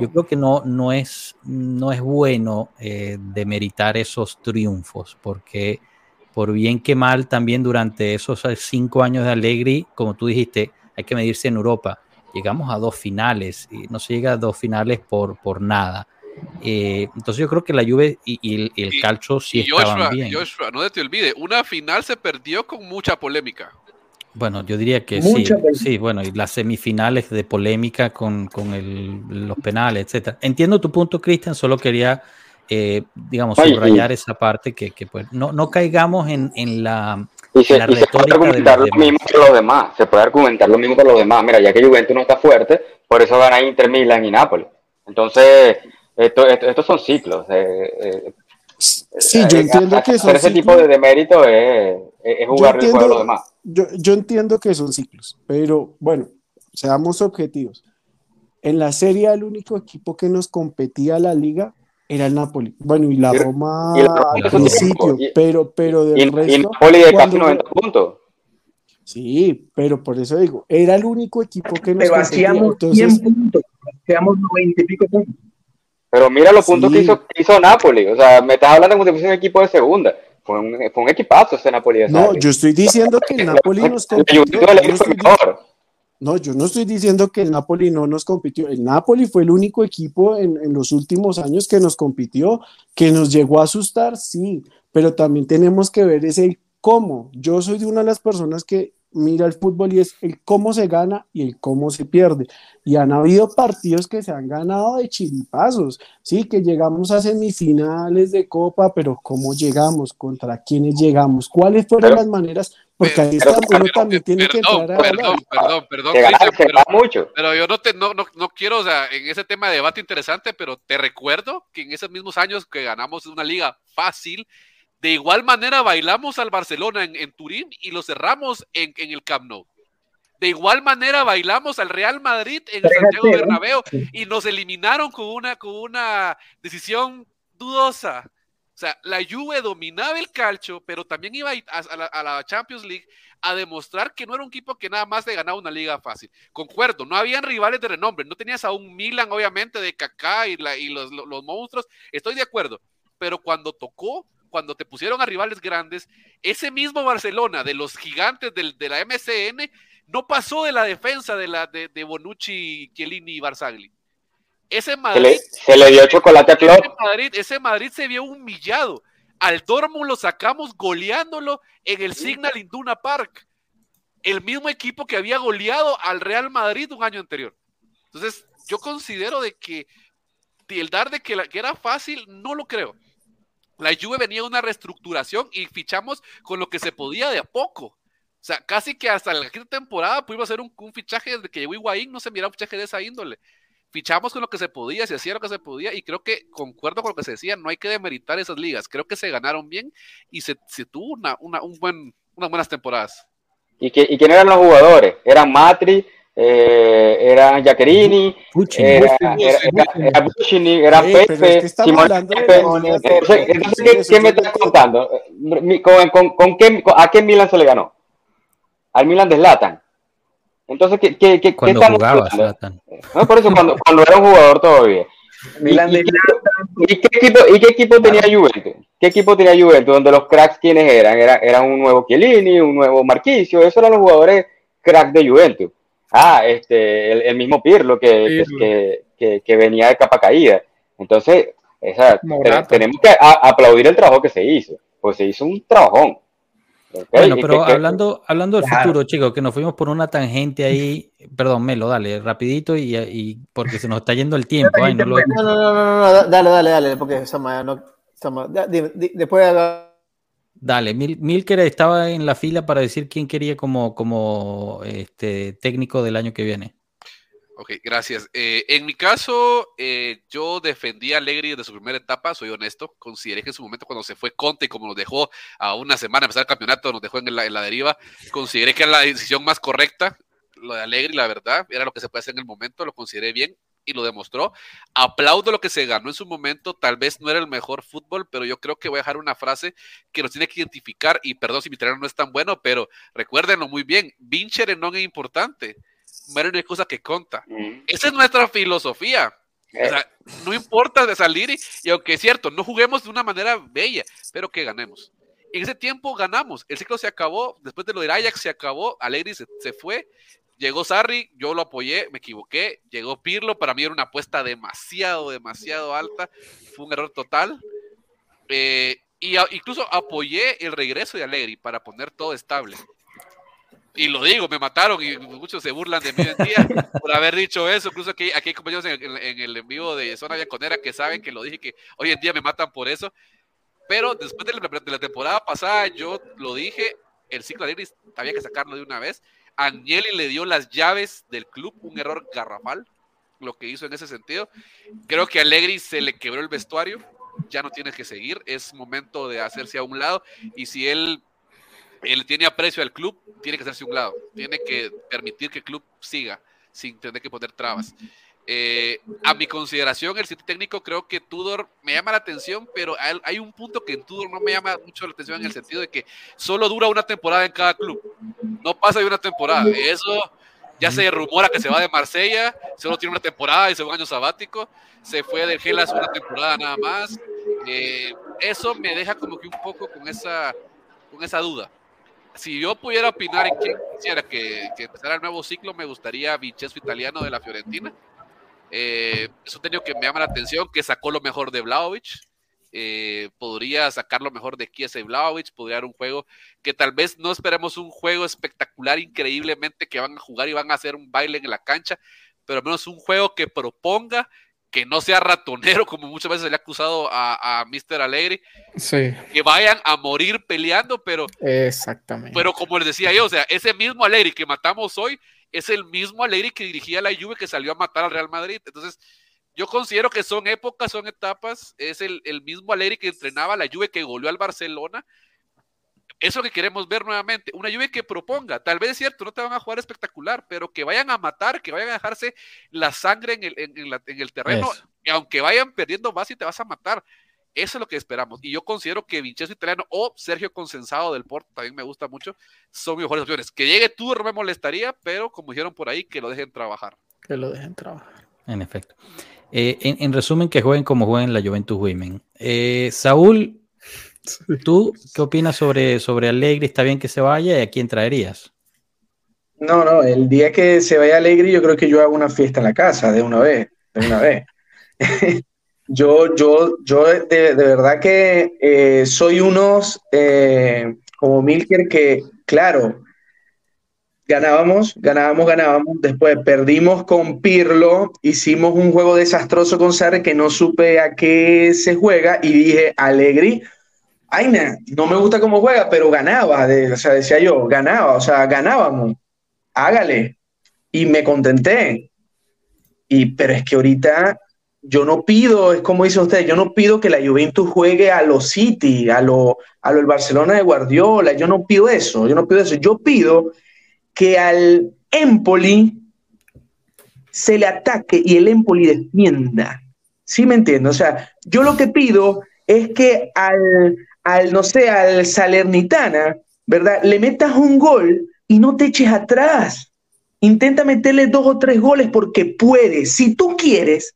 Yo creo que no, no, es, no es bueno eh, demeritar esos triunfos, porque por bien que mal también durante esos cinco años de Allegri, como tú dijiste, hay que medirse en Europa. Llegamos a dos finales y no se llega a dos finales por, por nada. Eh, entonces yo creo que la Juve y, el, Calcio sí estaban bien. Joshua, no te olvides, una final se perdió con mucha polémica. Bueno, yo diría que sí, sí, bueno, y las semifinales de polémica con, con el, los penales, etcétera. Entiendo tu punto, Cristian, solo quería, eh, digamos, subrayar esa parte que, que pues, no, no caigamos en, en la, se, puede argumentar lo mismo que los demás, se puede argumentar lo mismo que los demás. Mira, ya que Juventus no está fuerte, por eso gana Inter Milan y Nápoles. Entonces, esto, estos son ciclos. Eh, eh, sí, yo entiendo que son ese tipo de, mérito es, jugar el juego de los demás. Yo, yo entiendo que son ciclos, pero bueno, seamos objetivos. En la serie el único equipo que nos competía a la liga era el Napoli. Bueno, y la Roma al principio, pero, pero del resto. Y Napoli de casi 90 puntos. Sí, pero por eso digo, era el único equipo que nos Pero hacíamos 100 puntos, hacíamos 90 y pico puntos. Pero mira los puntos que, hizo, hizo Napoli. O sea, me estás hablando como si fuese un equipo de segunda. Fue un, fue un equipazo ese Napoli. no, yo estoy diciendo que el Napoli nos compitió. No, yo no estoy diciendo que el Napoli no nos compitió. El Napoli fue el único equipo en, en los últimos años que nos compitió, que nos llegó a asustar, sí, pero también tenemos que ver ese cómo. Yo soy de una de las personas que mira el fútbol y es el cómo se gana y el cómo se pierde. Y han habido partidos que se han ganado de chiripazos, sí, que llegamos a semifinales de Copa, pero ¿cómo llegamos? ¿Contra quiénes llegamos? ¿Cuáles fueron las maneras? Porque ahí está, uno también tiene que entrar a Perdón, perdón, perdón, pero, mucho. pero, yo no, te, no, no, no, quiero, o sea, en ese tema de debate interesante, pero te recuerdo que en esos mismos años que ganamos una liga fácil, de igual manera bailamos al Barcelona en, Turín y lo cerramos en, el Camp Nou. De igual manera bailamos al Real Madrid en el Santiago Bernabéu y nos eliminaron con una, con una decisión dudosa. O sea, la Juve dominaba el calcio, pero también iba a, la, a, la, Champions League a demostrar que no era un equipo que nada más le ganaba una liga fácil. Concuerdo, no habían rivales de renombre, no tenías a un Milan, obviamente, de Kaká y, la, y los, los monstruos, estoy de acuerdo, pero cuando tocó, cuando te pusieron a rivales grandes, ese mismo Barcelona de los gigantes de la MCN no pasó de la defensa de, la, de, Bonucci, Chiellini y Barzagli. Ese Madrid. Se le, dio chocolate a Klopp. Ese Madrid, ese Madrid se vio humillado. Al Dortmund lo sacamos goleándolo en el Signal Induna Park. El mismo equipo que había goleado al Real Madrid un año anterior. Entonces, yo considero de que el dar de que, que era fácil, no lo creo. La Juve venía una reestructuración y fichamos con lo que se podía de a poco. O sea, casi que hasta la temporada pudimos hacer un, fichaje desde que llegó Higuaín, no se mira un fichaje de esa índole. Fichamos con lo que se podía, se hacía lo que se podía, y creo que concuerdo con lo que se decía, no hay que demeritar esas ligas. Creo que se ganaron bien y se, tuvo una, un buen, unas buenas temporadas. ¿Y, que, ¿Y quién eran los jugadores? Eran Matri, eh, era Jacquerini, era, era, Buccini, era Pepe, Simón Pepe. ¿quién me está contando? ¿Con, con, con qué, ¿A qué Milan se le ganó? Al Milan de Zlatan. Entonces, ¿qué, qué, qué, cuando ¿qué jugaba Zlatan. No, por eso, cuando, cuando era un jugador todavía. Milan de ¿Y, qué equipo, ¿Y qué equipo tenía Juventus? ¿Qué equipo tenía Juventus? Donde los cracks, ¿quiénes eran? Era, eran un nuevo Chiellini, un nuevo Marquisio, esos eran los jugadores cracks de Juventus. Ah, este, el, mismo Pirlo que, que, que, venía de capa caída. Entonces, esa, tenemos que aplaudir el trabajo que se hizo, pues se hizo un trabajón. Bueno, pero hablando, hablando del futuro, chicos, que nos fuimos por una tangente ahí, perdón, Melo, dale, rapidito y, y porque se nos está yendo el tiempo. no, no, no, no, no, dale, dale, dale, porque no, después Dale, Milker estaba en la fila para decir quién quería como, como este, técnico del año que viene. Ok, gracias. Eh, en mi caso, eh, yo defendí a Allegri desde su primera etapa, soy honesto. Consideré que en su momento, cuando se fue Conte, como nos dejó a una semana empezar el campeonato, nos dejó en la, deriva, consideré que era la decisión más correcta. Lo de Allegri, la verdad, era lo que se puede hacer en el momento, lo consideré bien. Y lo demostró. Aplaudo lo que se ganó en su momento. Tal vez no era el mejor fútbol, pero yo creo que voy a dejar una frase que nos tiene que identificar. Y perdón si mi terreno no es tan bueno, pero recuérdenlo muy bien: vincere no es importante. Muere una cosa que conta. Mm. Esa es nuestra filosofía. O sea, no importa de salir y, aunque es cierto, no juguemos de una manera bella, pero que ganemos. En ese tiempo ganamos, el ciclo se acabó, después de lo de Ajax se acabó, Alegri se, se fue, llegó Sarri, yo lo apoyé, me equivoqué, llegó Pirlo, para mí era una apuesta demasiado, demasiado alta, fue un error total. Eh, y incluso apoyé el regreso de Alegri para poner todo estable y lo digo, me mataron y muchos se burlan de mí en día por haber dicho eso. Incluso aquí, aquí hay compañeros en, el en vivo de Zona Bianconera que saben que lo dije, que hoy en día me matan por eso. Pero después de la, temporada pasada, yo lo dije, el ciclo de Iris había que sacarlo de una vez. Agnelli le dio las llaves del club, un error garrafal, lo que hizo en ese sentido. Creo que a Allegri se le quebró el vestuario, ya no tiene que seguir, es momento de hacerse a un lado. Y si él él tiene aprecio al club, tiene que hacerse un lado, tiene que permitir que el club siga sin tener que poner trabas. Eh, a mi consideración, el sitio técnico creo que Tudor me llama la atención, pero hay un punto que en Tudor no me llama mucho la atención en el sentido de que solo dura una temporada en cada club, no pasa de una temporada. Eso ya se rumora que se va de Marsella, solo tiene una temporada y se va un año sabático, se fue del Gelas una temporada nada más. Eh, eso me deja como que un poco con esa, con esa duda si yo pudiera opinar en quién quisiera que, empezara el nuevo ciclo, me gustaría Vincenzo Italiano de la Fiorentina. Eh, eso tenido que me llama la atención, que sacó lo mejor de Vlaovic. Eh, podría sacar lo mejor de Kiese Vlaovic, podría dar un juego que tal vez no esperemos un juego espectacular, increíblemente, que van a jugar y van a hacer un baile en la cancha, pero al menos un juego que proponga, que no sea ratonero, como muchas veces se le ha acusado a, a Mr. Alegre, sí. que vayan a morir peleando, pero. Exactamente. Pero como les decía yo, o sea, ese mismo Alegre que matamos hoy es el mismo Alegre que dirigía la Juve que salió a matar al Real Madrid. Entonces, yo considero que son épocas, son etapas. Es el, el mismo Alegre que entrenaba a la Juve que goleó al Barcelona eso que queremos ver nuevamente, una lluvia que proponga, tal vez es cierto, no te van a jugar espectacular, pero que vayan a matar, que vayan a dejarse la sangre en el, en, el terreno, y aunque vayan perdiendo más y te vas a matar. Eso es lo que esperamos. Y yo considero que Vincenzo Italiano o Sergio Consensado del Porto, también me gusta mucho, son mejores opciones. Que llegue tú no me molestaría, pero como dijeron por ahí, que lo dejen trabajar. Que lo dejen trabajar. En efecto. Eh, en, resumen, que jueguen como jueguen la Juventus Women. Eh, Saúl, ¿Tú qué opinas sobre, sobre Allegri? ¿Está bien que se vaya y a quién traerías? No, no, el día que se vaya Allegri, yo creo que yo hago una fiesta en la casa de una vez, de una vez. yo, yo, yo de, verdad que eh, soy unos eh, como Milker que, claro, ganábamos, ganábamos, ganábamos, después perdimos con Pirlo, hicimos un juego desastroso con Sarre que no supe a qué se juega y dije, Allegri, ay, no me gusta cómo juega, pero ganaba, o sea, decía yo, ganaba, o sea, ganábamos, hágale. Y me contenté. Y, pero es que ahorita yo no pido, es como dice usted, yo no pido que la Juventus juegue a los City, a lo, a lo el Barcelona de Guardiola, yo no pido eso, yo no pido eso, yo pido que al Empoli se le ataque y el Empoli defienda. ¿Sí me entiendo? O sea, yo lo que pido es que al, al, no sé, al Salernitana, ¿verdad? Le metas un gol y no te eches atrás. Intenta meterle dos o tres goles porque puedes. Si tú quieres,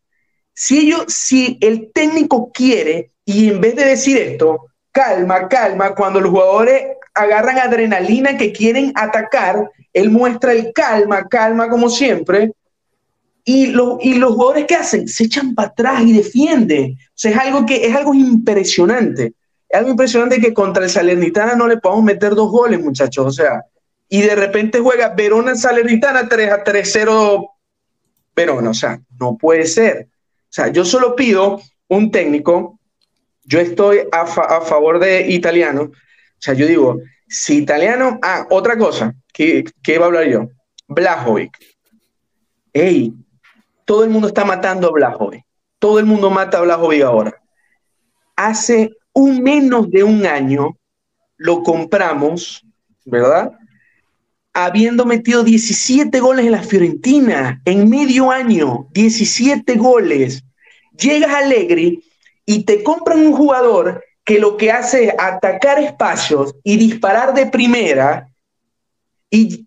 si ellos, si el técnico quiere, y en vez de decir esto, calma, calma, cuando los jugadores agarran adrenalina que quieren atacar, él muestra el calma, calma como siempre, y, y los jugadores que hacen, se echan para atrás y defienden. O sea, es algo que es algo impresionante. Es algo impresionante que contra el Salernitana no le podamos meter dos goles, muchachos. O sea, y de repente juega Verona Salernitana 3 a 3-0 Verona. O sea, no puede ser. Sea, yo solo pido un técnico. Yo estoy a, favor de italiano. O sea, yo digo, si italiano. Ah, otra cosa. ¿Qué, qué iba a hablar yo? Blajovic. Ey, todo el mundo está matando a Blajovic. Todo el mundo mata a Blajovic ahora. Hace un menos de un año lo compramos, ¿verdad? Habiendo metido 17 goles en la Fiorentina en medio año, 17 goles. Llegas a Allegri y te compran un jugador que lo que hace es atacar espacios y disparar de primera y,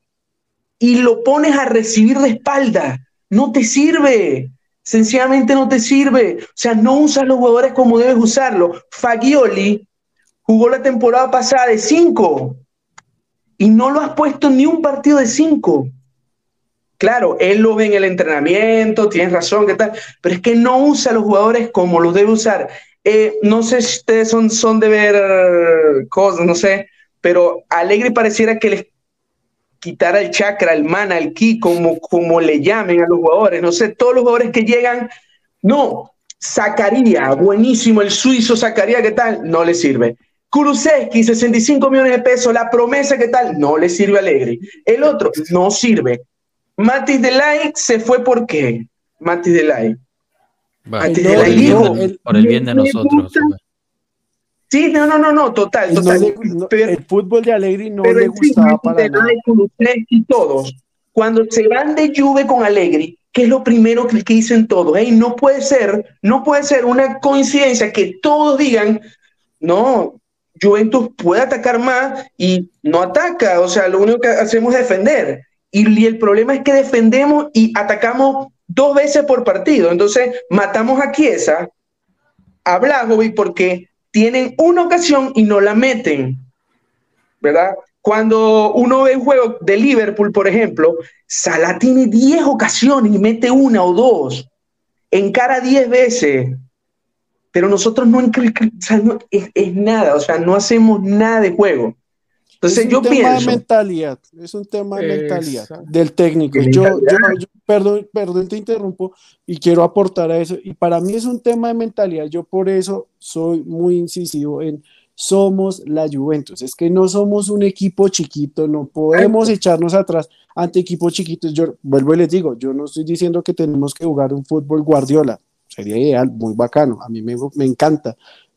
y lo pones a recibir de espalda. No te sirve. Sencillamente no te sirve. O sea, no usas los jugadores como debes usarlo. Fagioli jugó la temporada pasada de 5 y no lo has puesto ni un partido de 5. Claro, él lo ve en el entrenamiento, tienes razón, ¿qué tal? Pero es que no usa a los jugadores como los debe usar. Eh, no sé si ustedes son, son de ver cosas, no sé, pero Alegre pareciera que les quitara el chakra, el mana, el ki, como, como le llamen a los jugadores. No sé, todos los jugadores que llegan, no, sacaría, buenísimo, el suizo sacaría, ¿qué tal? No le sirve. Kulusevski, 65 millones de pesos, la promesa, ¿qué tal? No le sirve a Alegre. El otro, no sirve. Matis Delay se fue por qué? Matis Delay. Matis Delay dijo. por el bien de nosotros. Sí, no, no, no, no, total, total. el fútbol de Alegri no le gustaba para nada. Y todos, cuando se van de Juve con Alegri, ¿qué es lo primero que, dicen todos? Hey, no puede ser, no puede ser una coincidencia que todos digan, no, Juventus puede atacar más y no ataca, o sea, lo único que hacemos es defender. Y, el problema es que defendemos y atacamos dos veces por partido. Entonces, matamos a Chiesa, a Blagovic, porque tienen una ocasión y no la meten, ¿verdad? Cuando uno ve un juego de Liverpool, por ejemplo, Salah tiene 10 ocasiones y mete una o dos, en cara 10 veces, pero nosotros no, o es, nada, o sea, no hacemos nada de juego. Entonces yo pienso... Es un tema de mentalidad, es un tema de mentalidad del técnico. Yo, yo, perdón, perdón, te interrumpo y quiero aportar a eso. Y para mí es un tema de mentalidad. Yo por eso soy muy incisivo en somos la Juventus. Es que no somos un equipo chiquito, no podemos echarnos atrás ante equipos chiquitos. Yo vuelvo y les digo, yo no estoy diciendo que tenemos que jugar un fútbol Guardiola. Sería ideal, muy bacano. A mí me, me encanta.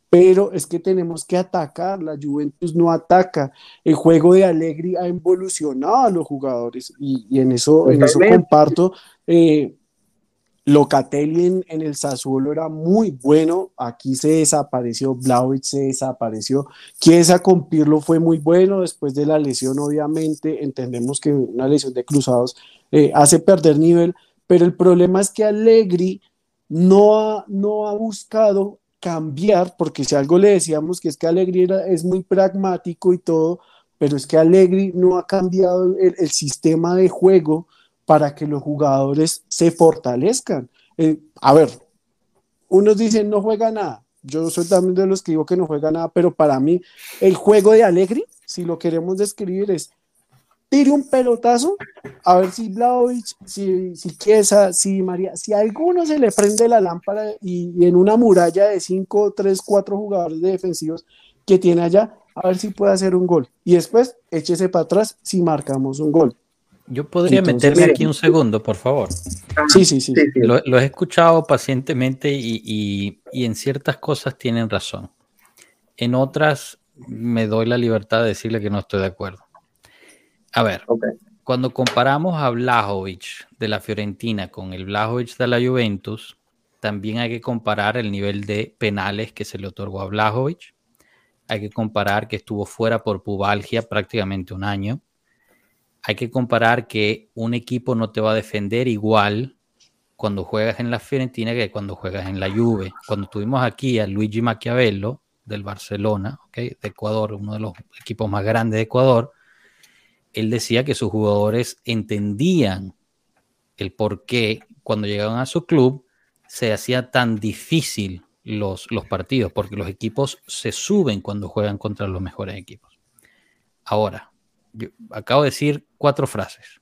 Pero es que tenemos que atacar, la Juventus no ataca, el juego de Allegri ha evolucionado a los jugadores y, en, eso, en eso comparto. Eh, Locatelli en, en, el Sassuolo era muy bueno, aquí se desapareció, Blaovic se desapareció, Chiesa con Pirlo fue muy bueno después de la lesión, obviamente, entendemos que una lesión de cruzados eh, hace perder nivel, pero el problema es que Allegri no no ha buscado cambiar, porque si algo le decíamos que es que Alegri es muy pragmático y todo, pero es que Alegri no ha cambiado el, sistema de juego para que los jugadores se fortalezcan. Eh, a ver, unos dicen no juega nada, yo soy también de los que digo que no juega nada, pero para mí el juego de Alegri, si lo queremos describir, es tire un pelotazo, a ver si Blaovic, si, si Chiesa, si María, si a alguno se le prende la lámpara y, en una muralla de 5, 3, 4 jugadores defensivos que tiene allá, a ver si puede hacer un gol. Y después échese para atrás si marcamos un gol. Yo podría meterme aquí un segundo, por favor. Sí, sí, sí. Lo, he escuchado pacientemente y, y en ciertas cosas tienen razón. En otras me doy la libertad de decirle que no estoy de acuerdo. A ver, cuando comparamos a Blajovic de la Fiorentina con el Blajovic de la Juventus, también hay que comparar el nivel de penales que se le otorgó a Blajovic. Hay que comparar que estuvo fuera por pubalgia prácticamente un año. Hay que comparar que un equipo no te va a defender igual cuando juegas en la Fiorentina que cuando juegas en la Juve. Cuando tuvimos aquí a Luigi Maquiavelo del Barcelona, de Ecuador, uno de los equipos más grandes de Ecuador, él decía que sus jugadores entendían el por qué cuando llegaban a su club se hacía tan difícil los, los partidos, porque los equipos se suben cuando juegan contra los mejores equipos. Ahora, acabo de decir cuatro frases.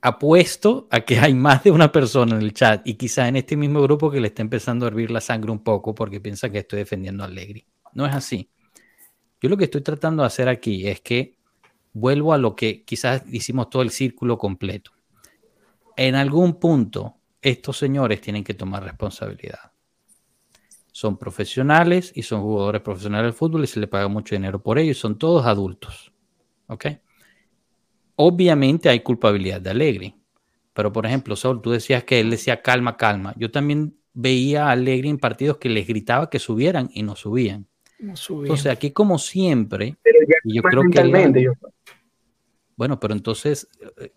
Apuesto a que hay más de una persona en el chat y quizá en este mismo grupo que le está empezando a hervir la sangre un poco porque piensa que estoy defendiendo a Allegri. No es así. Yo lo que estoy tratando de hacer aquí es que vuelvo a lo que quizás hicimos todo el círculo completo. En algún punto, estos señores tienen que tomar responsabilidad. Son profesionales y son jugadores profesionales del fútbol y se les paga mucho dinero por ello y son todos adultos. ¿Ok? obviamente hay culpabilidad de Allegri. Pero, por ejemplo, Saul, tú decías que él decía calma, calma. Yo también veía a Allegri en partidos que les gritaba que subieran y no subían. Entonces, aquí como siempre, yo creo que... bueno, pero entonces,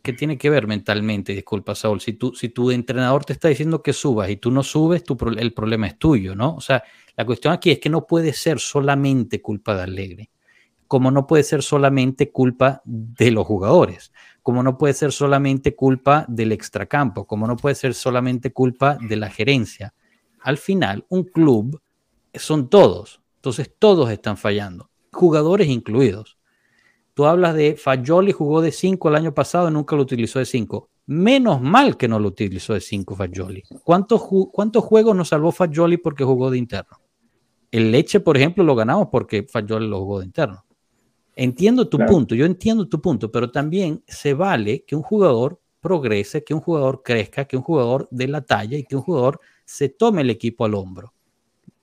¿qué tiene que ver mentalmente? Disculpa, Saúl. Si, tú, si tu entrenador te está diciendo que subas y tú no subes, tu, el problema es tuyo, ¿no? O sea, la cuestión aquí es que no puede ser solamente culpa de Allegri, como no puede ser solamente culpa de los jugadores como no puede ser solamente culpa del extracampo, como no puede ser solamente culpa de la gerencia. Al final, un club son todos, entonces todos están fallando, jugadores incluidos. Tú hablas de Fagioli jugó de 5 el año pasado y nunca lo utilizó de 5. Menos mal que no lo utilizó de 5 Fagioli. ¿Cuántos, ¿Cuántos juegos nos salvó Fagioli porque jugó de interno? El Leche, por ejemplo, lo ganamos porque Fagioli lo jugó de interno. Entiendo tu punto, yo entiendo tu punto, pero también se vale que un jugador progrese, que un jugador crezca, que un jugador dé la talla y que un jugador se tome el equipo al hombro.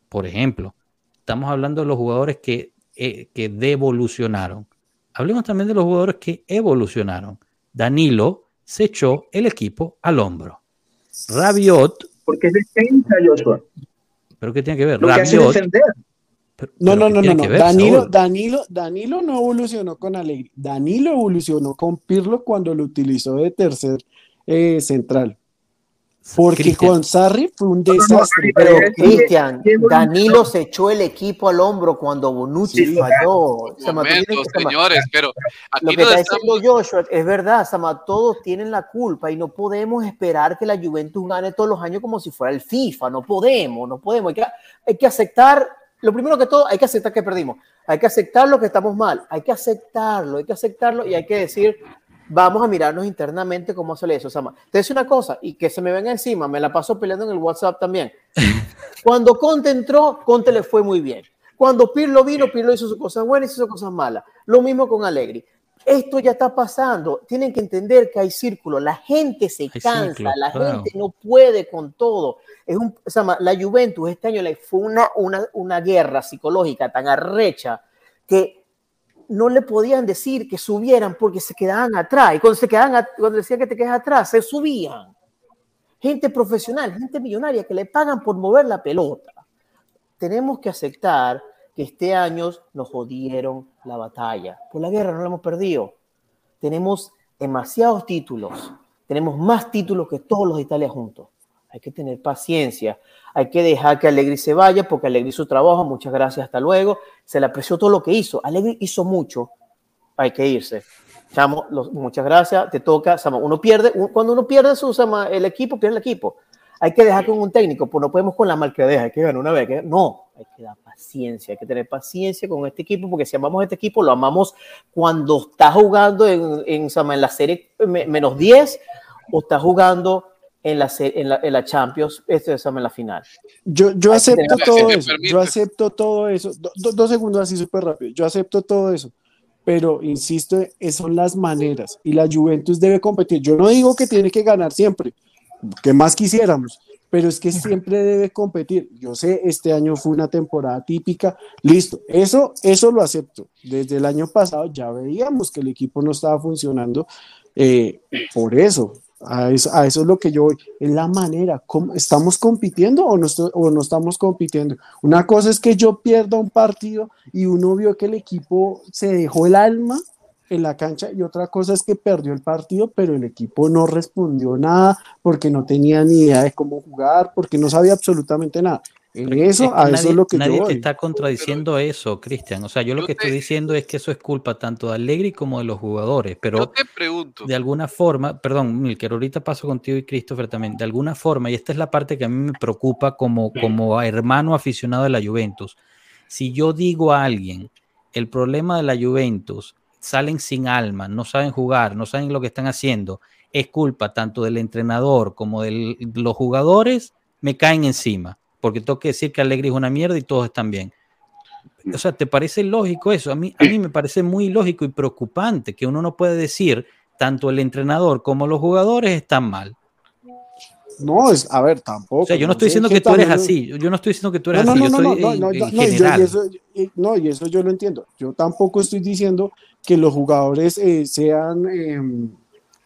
Por ejemplo, estamos hablando de los jugadores que, eh, que devolucionaron. Hablemos también de los jugadores que evolucionaron. Danilo se echó el equipo al hombro. Rabiot. Porque es defensa, Joshua. ¿Pero qué tiene que ver? Rabiot, no, no, no, no, no. Danilo, Danilo, Danilo no evolucionó con Alegría. Danilo evolucionó con Pirlo cuando lo utilizó de tercer eh, central. Porque con Sarri fue un desastre. pero Cristian, Danilo se echó el equipo al hombro cuando Bonucci falló. señores, pero lo que está diciendo Joshua es verdad, Sama, todos tienen la culpa y no podemos esperar que la Juventus gane todos los años como si fuera el FIFA. No podemos, no podemos. Hay que, hay que aceptar lo primero que todo, hay que aceptar que perdimos. Hay que aceptar lo que estamos mal. Hay que aceptarlo, hay que aceptarlo y hay que decir, vamos a mirarnos internamente cómo hacerle eso. Sama. Te decir una cosa y que se me venga encima, me la paso peleando en el WhatsApp también. Cuando Conte entró, Conte le fue muy bien. Cuando Pirlo vino, Pirlo hizo sus cosas buenas y hizo cosas malas. Lo mismo con Allegri. Esto ya está pasando. Tienen que entender que hay círculo. La gente se cansa, la gente no puede con todo. Es un, la Juventus este año fue una, una, una guerra psicológica tan arrecha que no le podían decir que subieran porque se quedaban atrás. Y cuando se quedaban, cuando decían que te quedas atrás, se subían. Gente profesional, gente millonaria que le pagan por mover la pelota. Tenemos que aceptar que este año nos jodieron la batalla. Por la guerra no la hemos perdido. Tenemos demasiados títulos. Tenemos más títulos que todos los de Italia juntos. Hay que tener paciencia. Hay que dejar que Alegri se vaya porque Alegri hizo trabajo. Muchas gracias, hasta luego. Se le apreció todo lo que hizo. Alegri hizo mucho. Hay que irse. Chamo, muchas gracias. Te toca. uno pierde. Cuando uno pierde su, el equipo, pierde el equipo. Hay que dejar con un técnico. Pues no podemos con la mal que deja. Hay que ganar una vez. No. Hay que dar paciencia. Hay que tener paciencia con este equipo porque si amamos este equipo, lo amamos cuando está jugando en, en, en la serie menos 10 o está jugando en la, en la, en la Champions, este es en la final. Yo, yo acepto todo eso, yo acepto todo eso, dos segundos así súper rápido, yo acepto todo eso, pero insisto, son las maneras y la Juventus debe competir. Yo no digo que tiene que ganar siempre, que más quisiéramos, pero es que siempre debe competir. Yo sé, este año fue una temporada típica, listo, eso, eso lo acepto. Desde el año pasado ya veíamos que el equipo no estaba funcionando eh, por eso, a eso, es lo que yo voy. Es la manera. ¿cómo, ¿Estamos compitiendo o no, o no estamos compitiendo? Una cosa es que yo pierda un partido y uno vio que el equipo se dejó el alma en la cancha y otra cosa es que perdió el partido, pero el equipo no respondió nada porque no tenía ni idea de cómo jugar, porque no sabía absolutamente nada. En eso, a eso es lo que nadie yo te está contradiciendo eso, Cristian. O sea, yo, lo que estoy diciendo es que eso es culpa tanto de Allegri como de los jugadores. Pero te pregunto. de alguna forma, perdón, Milker, ahorita paso contigo y Christopher también. De alguna forma, y esta es la parte que a mí me preocupa como, como hermano aficionado de la Juventus. Si yo digo a alguien, el problema de la Juventus, salen sin alma, no saben jugar, no saben lo que están haciendo, es culpa tanto del entrenador como de los jugadores, me caen encima porque tengo que decir que Alegre es una mierda y todos están bien. O sea, ¿te parece lógico eso? A mí, a mí me parece muy lógico y preocupante que uno no puede decir tanto el entrenador como los jugadores están mal. No, es, a ver, tampoco. O sea, yo no estoy diciendo que, tú eres así. Yo no estoy diciendo que tú eres así. general. Y eso, no, y eso yo lo entiendo. Yo tampoco estoy diciendo que los jugadores eh, sean em,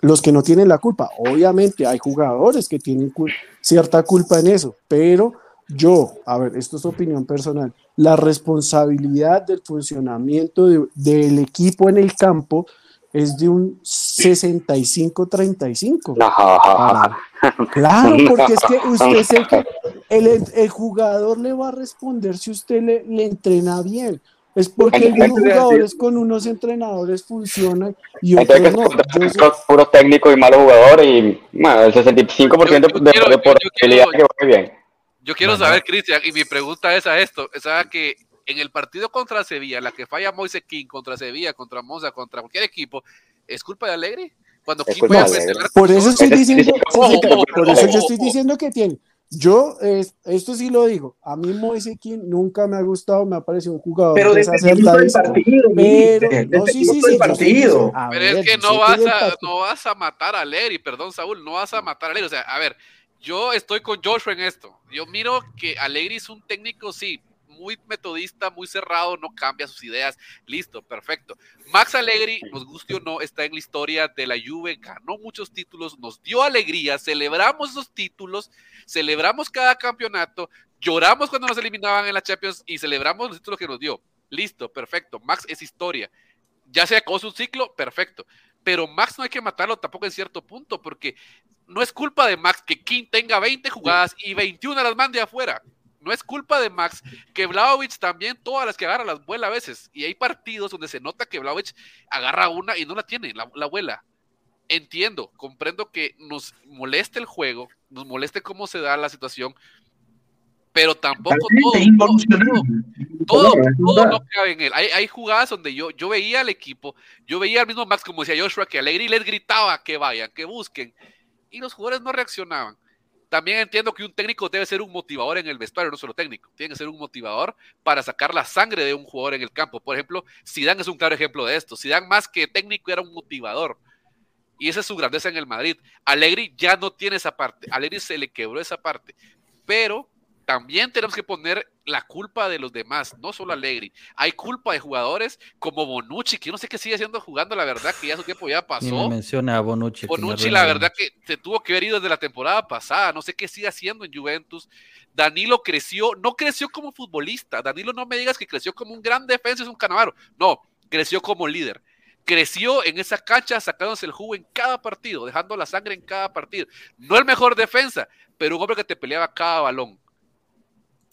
los que no tienen la culpa. Obviamente hay jugadores que tienen cierta culpa en eso, pero yo, a ver, esto es opinión personal, la responsabilidad del funcionamiento del equipo en el campo es de un 65-35. Claro, porque es que usted sé que el, jugador le va a responder si usted le, le entrena bien. Es porque hay jugadores con unos entrenadores funcionan y otros no. Yo puro técnico y malos jugadores y bueno, el 65% de, de, probabilidad que va bien. Yo quiero saber, Cristian, y mi pregunta es a esto, es a que en el partido contra Sevilla, la que falla Moise King contra Sevilla, contra Monza, contra cualquier equipo, ¿es culpa de Alegre? Cuando King puede Por eso estoy diciendo, por eso yo estoy diciendo que tiene. Yo, esto sí lo digo, a mí Moise King nunca me ha gustado, me ha parecido un jugador pero desacertadísimo. Partido, pero, no, sí, sí, sí, partido. pero es que no vas, a, no vas a matar a Alegre, perdón, Saúl, no vas a matar a Alegre. O sea, a ver, yo estoy con Joshua en esto. Yo miro que Alegri es un técnico, sí, muy metodista, muy cerrado, no cambia sus ideas. Listo, perfecto. Max Allegri, nos guste o no, está en la historia de la Juve, ganó muchos títulos, nos dio alegría, celebramos esos títulos, celebramos cada campeonato, lloramos cuando nos eliminaban en la Champions y celebramos los títulos que nos dio. Listo, perfecto. Max es historia. Ya se acabó su ciclo, perfecto. Pero Max no hay que matarlo tampoco en cierto punto, porque no es culpa de Max que King tenga 20 jugadas y 21 las mande afuera. No es culpa de Max que Vlaovic también, todas las que agarra las vuela a veces. Y hay partidos donde se nota que Vlaovic agarra una y no la tiene, la, la vuela. Entiendo, comprendo que nos moleste el juego, nos moleste cómo se da la situación, pero tampoco todo, todo, no cabe en él. Hay, hay, jugadas donde yo, yo veía al equipo, yo veía al mismo Max, como decía Joshua, que Alegre y les gritaba que vayan, que busquen y los jugadores no reaccionaban. También entiendo que un técnico debe ser un motivador en el vestuario, no solo técnico, tiene que ser un motivador para sacar la sangre de un jugador en el campo. Por ejemplo, Zidane es un claro ejemplo de esto. Zidane más que técnico era un motivador. Y esa es su grandeza en el Madrid. Allegri ya no tiene esa parte. Allegri se le quebró esa parte. Pero también tenemos que poner la culpa de los demás, no solo Allegri. Hay culpa de jugadores como Bonucci, que no sé qué sigue haciendo jugando, la verdad que ya su tiempo ya pasó. menciona a Bonucci. Bonucci, la verdad que se tuvo que haber ido desde la temporada pasada, no sé qué sigue haciendo en Juventus. Danilo creció, no creció como futbolista. Danilo no me digas que creció como un gran defensa, es un canavaro. No, creció como líder creció en esa cancha sacándose el jugo en cada partido, dejando la sangre en cada partido. No el mejor defensa, pero un hombre que te peleaba cada balón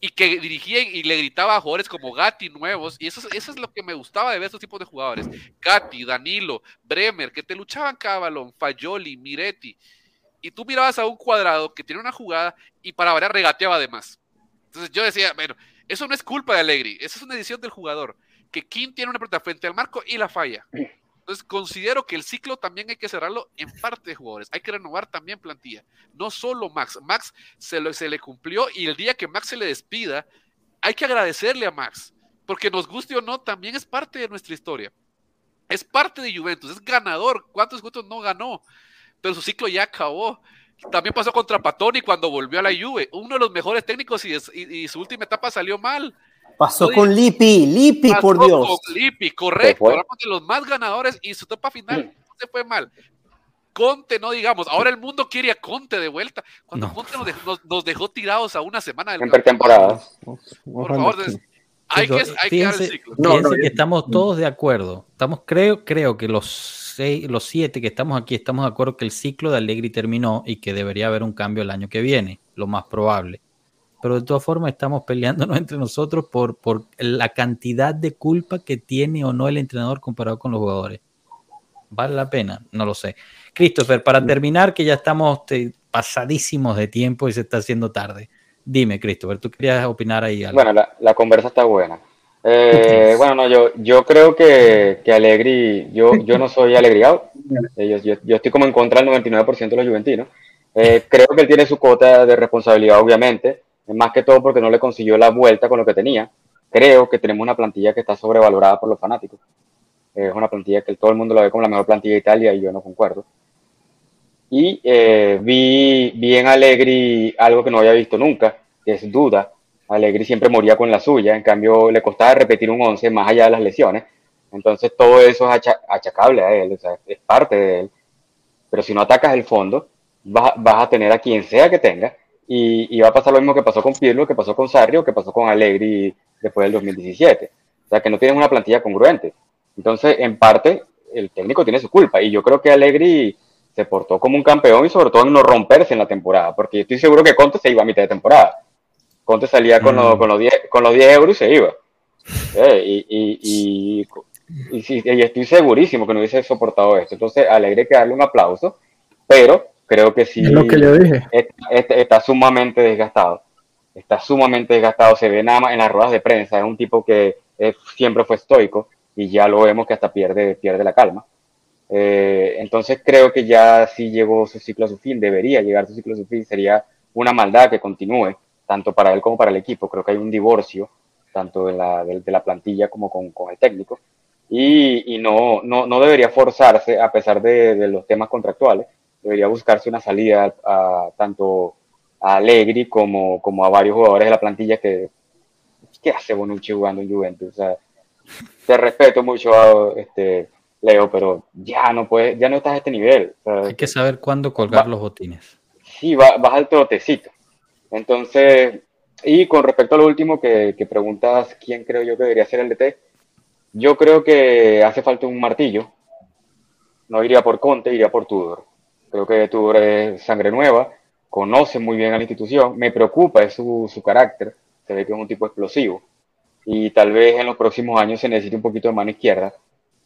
y que dirigía y le gritaba a jugadores como Gatti nuevos, y eso, eso es lo que me gustaba de ver estos tipos de jugadores, Gatti, Danilo, Bremer, que te luchaban cada balón, Fayoli, Miretti, y tú mirabas a un cuadrado que tiene una jugada y para variar regateaba además. Entonces yo decía, bueno, eso no es culpa de Allegri, esa es una decisión del jugador, que Kim tiene una pelota frente al marco y la falla. Entonces considero que el ciclo también hay que cerrarlo en parte de jugadores. Hay que renovar también plantilla. No solo Max. Max se, se le cumplió y el día que Max se le despida, hay que agradecerle a Max. Porque nos guste o no, también es parte de nuestra historia. Es parte de Juventus, es ganador. ¿Cuántos Juventus no ganó? Pero su ciclo ya acabó. También pasó contra Patoni cuando volvió a la Juve. Uno de los mejores técnicos y su última etapa salió mal. Pasó con Lippi, Lippi, por Dios. Con Lippi, correcto. Hablamos de los más ganadores y su etapa final no se fue mal. Conte, no digamos. Ahora el mundo quiere a Conte de vuelta. Cuando Conte nos dejó, tirados a una semana del. En pretemporada. Por favor, hay que, hay que dar el ciclo. Fíjense que estamos todos de acuerdo. Estamos, creo, creo que los seis, los siete que estamos aquí estamos de acuerdo que el ciclo de Allegri terminó y que debería haber un cambio el año que viene, lo más probable pero de todas formas estamos peleándonos entre nosotros por, por la cantidad de culpa que tiene o no el entrenador comparado con los jugadores. ¿Vale la pena? No lo sé. Christopher, para terminar, que ya estamos pasadísimos de tiempo y se está haciendo tarde. Dime, Christopher, ¿tú querías opinar ahí algo? Bueno, la, conversa está buena. Eh, bueno, no, yo, yo creo que, que Alegri, yo, yo no soy alegriado. Yo, yo, yo, estoy como en contra del 99% de los juventinos. Eh, creo que él tiene su cuota de responsabilidad, obviamente más que todo porque no le consiguió la vuelta con lo que tenía. Creo que tenemos una plantilla que está sobrevalorada por los fanáticos. Es una plantilla que todo el mundo la ve como la mejor plantilla de Italia y yo no concuerdo. Y eh, vi, vi en Allegri algo que no había visto nunca, que es duda. Allegri siempre moría con la suya, en cambio le costaba repetir un 11 más allá de las lesiones. Entonces todo eso es achacable a él, es parte de él. Pero si no atacas el fondo, vas, vas a tener a quien sea que tenga y, y, va a pasar lo mismo que pasó con Pirlo, que pasó con Sarrio, que pasó con Allegri después del 2017. O sea, que no tienes una plantilla congruente. Entonces, en parte, el técnico tiene su culpa. Y yo creo que Allegri se portó como un campeón y sobre todo en no romperse en la temporada. Porque estoy seguro que Conte se iba a mitad de temporada. Conte salía con, los, mm. con, los 10, con los 10 euros y se iba. Eh, y, y, y, estoy segurísimo que no hubiese soportado esto. Entonces, Alegre hay que darle un aplauso, pero creo que sí. lo que yo dije. Está, sumamente desgastado. Está sumamente desgastado. Se ve nada más en las ruedas de prensa. Es un tipo que siempre fue estoico y ya lo vemos que hasta pierde, pierde la calma. Eh, entonces creo que ya sí llegó su ciclo a su fin, debería llegar su ciclo a su fin, sería una maldad que continúe, tanto para él como para el equipo. Creo que hay un divorcio, tanto de la, de, la plantilla como con, con el técnico, y, y no, no, no, debería forzarse, a pesar de, de, los temas contractuales, debería buscarse una salida a, tanto a Allegri como, como a varios jugadores de la plantilla que, ¿qué hace Bonucci jugando en Juventus? O sea, te respeto mucho, este, Leo, pero ya no puedes, ya no estás a este nivel. Hay que saber cuándo colgar los botines. Sí, vas va al trotecito. Entonces, y con respecto a lo último que, que preguntas, ¿quién creo yo que debería ser el DT? Yo creo que hace falta un martillo. No iría por Conte, iría por Tudor. Creo que Tudor es sangre nueva, conoce muy bien a la institución. Me preocupa es su, su carácter. Se ve que es un tipo explosivo. Y tal vez en los próximos años se necesite un poquito de mano izquierda,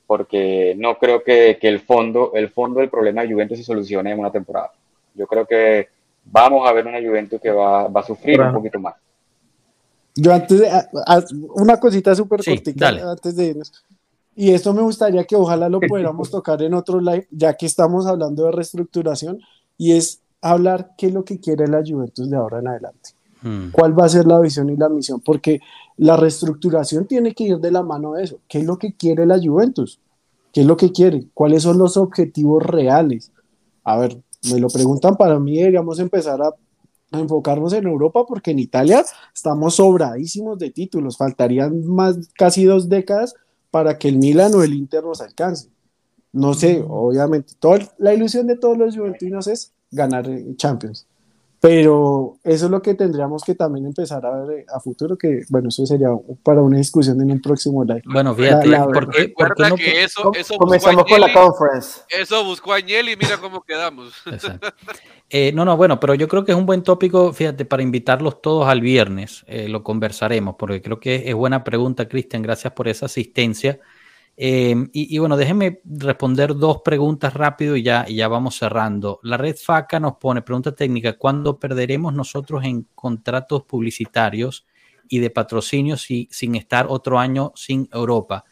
porque no creo que, que el, fondo, el fondo del problema de Juventus se solucione en una temporada. Yo creo que vamos a ver una Juventus que va, va a sufrir un poquito más. Yo antes de, una cosita súper cortita antes de irnos. Y esto me gustaría que ojalá lo pudiéramos tocar en otro live, ya que estamos hablando de reestructuración, y es hablar qué es lo que quiere la Juventus de ahora en adelante. Hmm. ¿Cuál va a ser la visión y la misión? Porque la reestructuración tiene que ir de la mano de eso. ¿Qué es lo que quiere la Juventus? ¿Qué es lo que quiere? ¿Cuáles son los objetivos reales? A ver, me lo preguntan para mí, deberíamos empezar a, enfocarnos en Europa porque en Italia estamos sobradísimos de títulos. Faltarían más casi dos décadas para que el Milan o el Inter nos alcance. No sé, obviamente, la ilusión de todos los juventinos es ganar Champions. Pero eso es lo que tendríamos que también empezar a ver eh, a futuro, que bueno, eso sería para una discusión en un próximo live. Bueno, fíjate, porque, que eso, eso comenzamos con la conference. Eso buscó Añel y mira cómo quedamos. Eh, no, no, bueno, pero yo creo que es un buen tópico, fíjate, para invitarlos todos al viernes, eh, lo conversaremos, porque creo que es buena pregunta, Cristian, gracias por esa asistencia. Em, y, bueno, déjenme responder dos preguntas rápido y ya, ya vamos cerrando. La red FACA nos pone, pregunta técnica, ¿cuándo perderemos nosotros en contratos publicitarios y de patrocinio si, sin estar otro año sin Europa?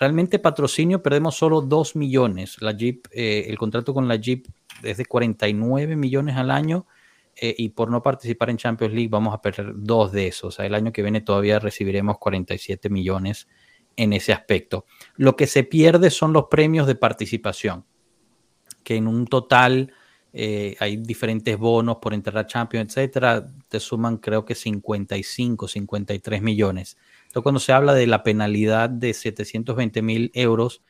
Realmente patrocinio perdemos solo 2 millones. La Jeep, eh, el contrato con la Jeep es de 49 millones al año eh, y por no participar en Champions League vamos a perder dos de esos. O sea, el año que viene todavía recibiremos 47 millones en ese aspecto. Lo que se pierde son los premios de participación, que en un total eh, hay diferentes bonos por entrar a Champions, etcétera, te suman creo que 55, 53 millones. Entonces, cuando se habla de la penalidad de 720 mil euros,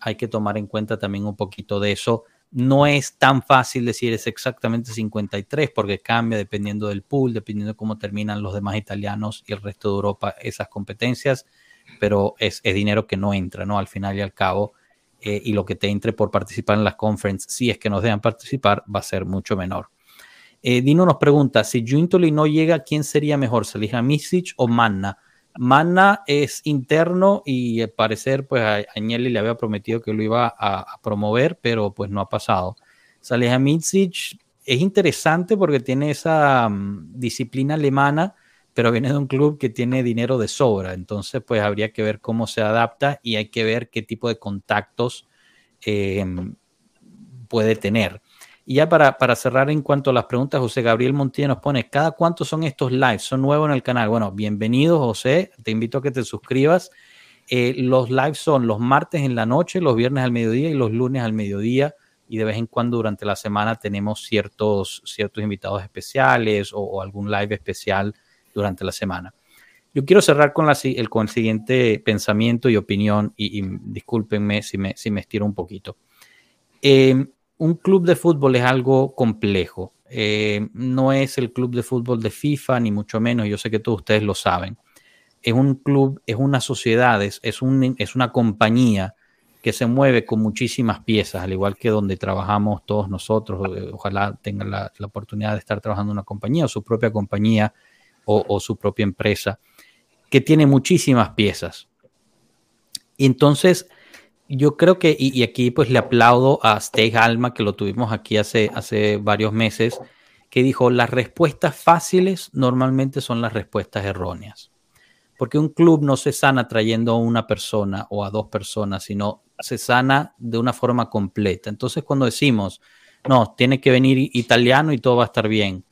hay que tomar en cuenta también un poquito de eso. No es tan fácil decir es exactamente 53 porque cambia dependiendo del pool, dependiendo de cómo terminan los demás italianos y el resto de Europa esas competencias pero es, dinero que no entra, ¿no? Al final y al cabo, eh, y lo que te entre por participar en las conferences, si es que nos dejan participar, va a ser mucho menor. Eh, Dino nos pregunta, si Juntoli no llega, ¿quién sería mejor, Misic o Manna? Manna es interno y al parecer, pues a Agnelli le había prometido que lo iba a, promover, pero pues no ha pasado. Misic es interesante porque tiene esa mm, disciplina alemana pero viene de un club que tiene dinero de sobra, entonces pues habría que ver cómo se adapta y hay que ver qué tipo de contactos em, puede tener. Y ya para, para, cerrar en cuanto a las preguntas, José Gabriel Montilla nos pone, ¿cada cuánto son estos lives? ¿Son nuevos en el canal? Bueno, bienvenido José, te invito a que te suscribas. Eh, los lives son los martes en la noche, los viernes al mediodía y los lunes al mediodía y de vez en cuando durante la semana tenemos ciertos, ciertos invitados especiales o, algún live especial durante la semana. Yo quiero cerrar con, la, el, con el siguiente pensamiento y opinión, y, discúlpenme si me, si me estiro un poquito. Eh, un club de fútbol es algo complejo. Eh, no es el club de fútbol de FIFA, ni mucho menos, yo sé que todos ustedes lo saben. Es un club, es una sociedad, es, es, una compañía que se mueve con muchísimas piezas, al igual que donde trabajamos todos nosotros. Ojalá tengan la, oportunidad de estar trabajando en una compañía o su propia compañía o, su propia empresa, que tiene muchísimas piezas. Y entonces, yo creo que, y, aquí pues le aplaudo a Steve Alma, que lo tuvimos aquí hace, hace varios meses, que dijo, las respuestas fáciles normalmente son las respuestas erróneas. Porque un club no se sana trayendo a una persona o a dos personas, sino se sana de una forma completa. Entonces, cuando decimos, no, tiene que venir italiano y todo va a estar bien,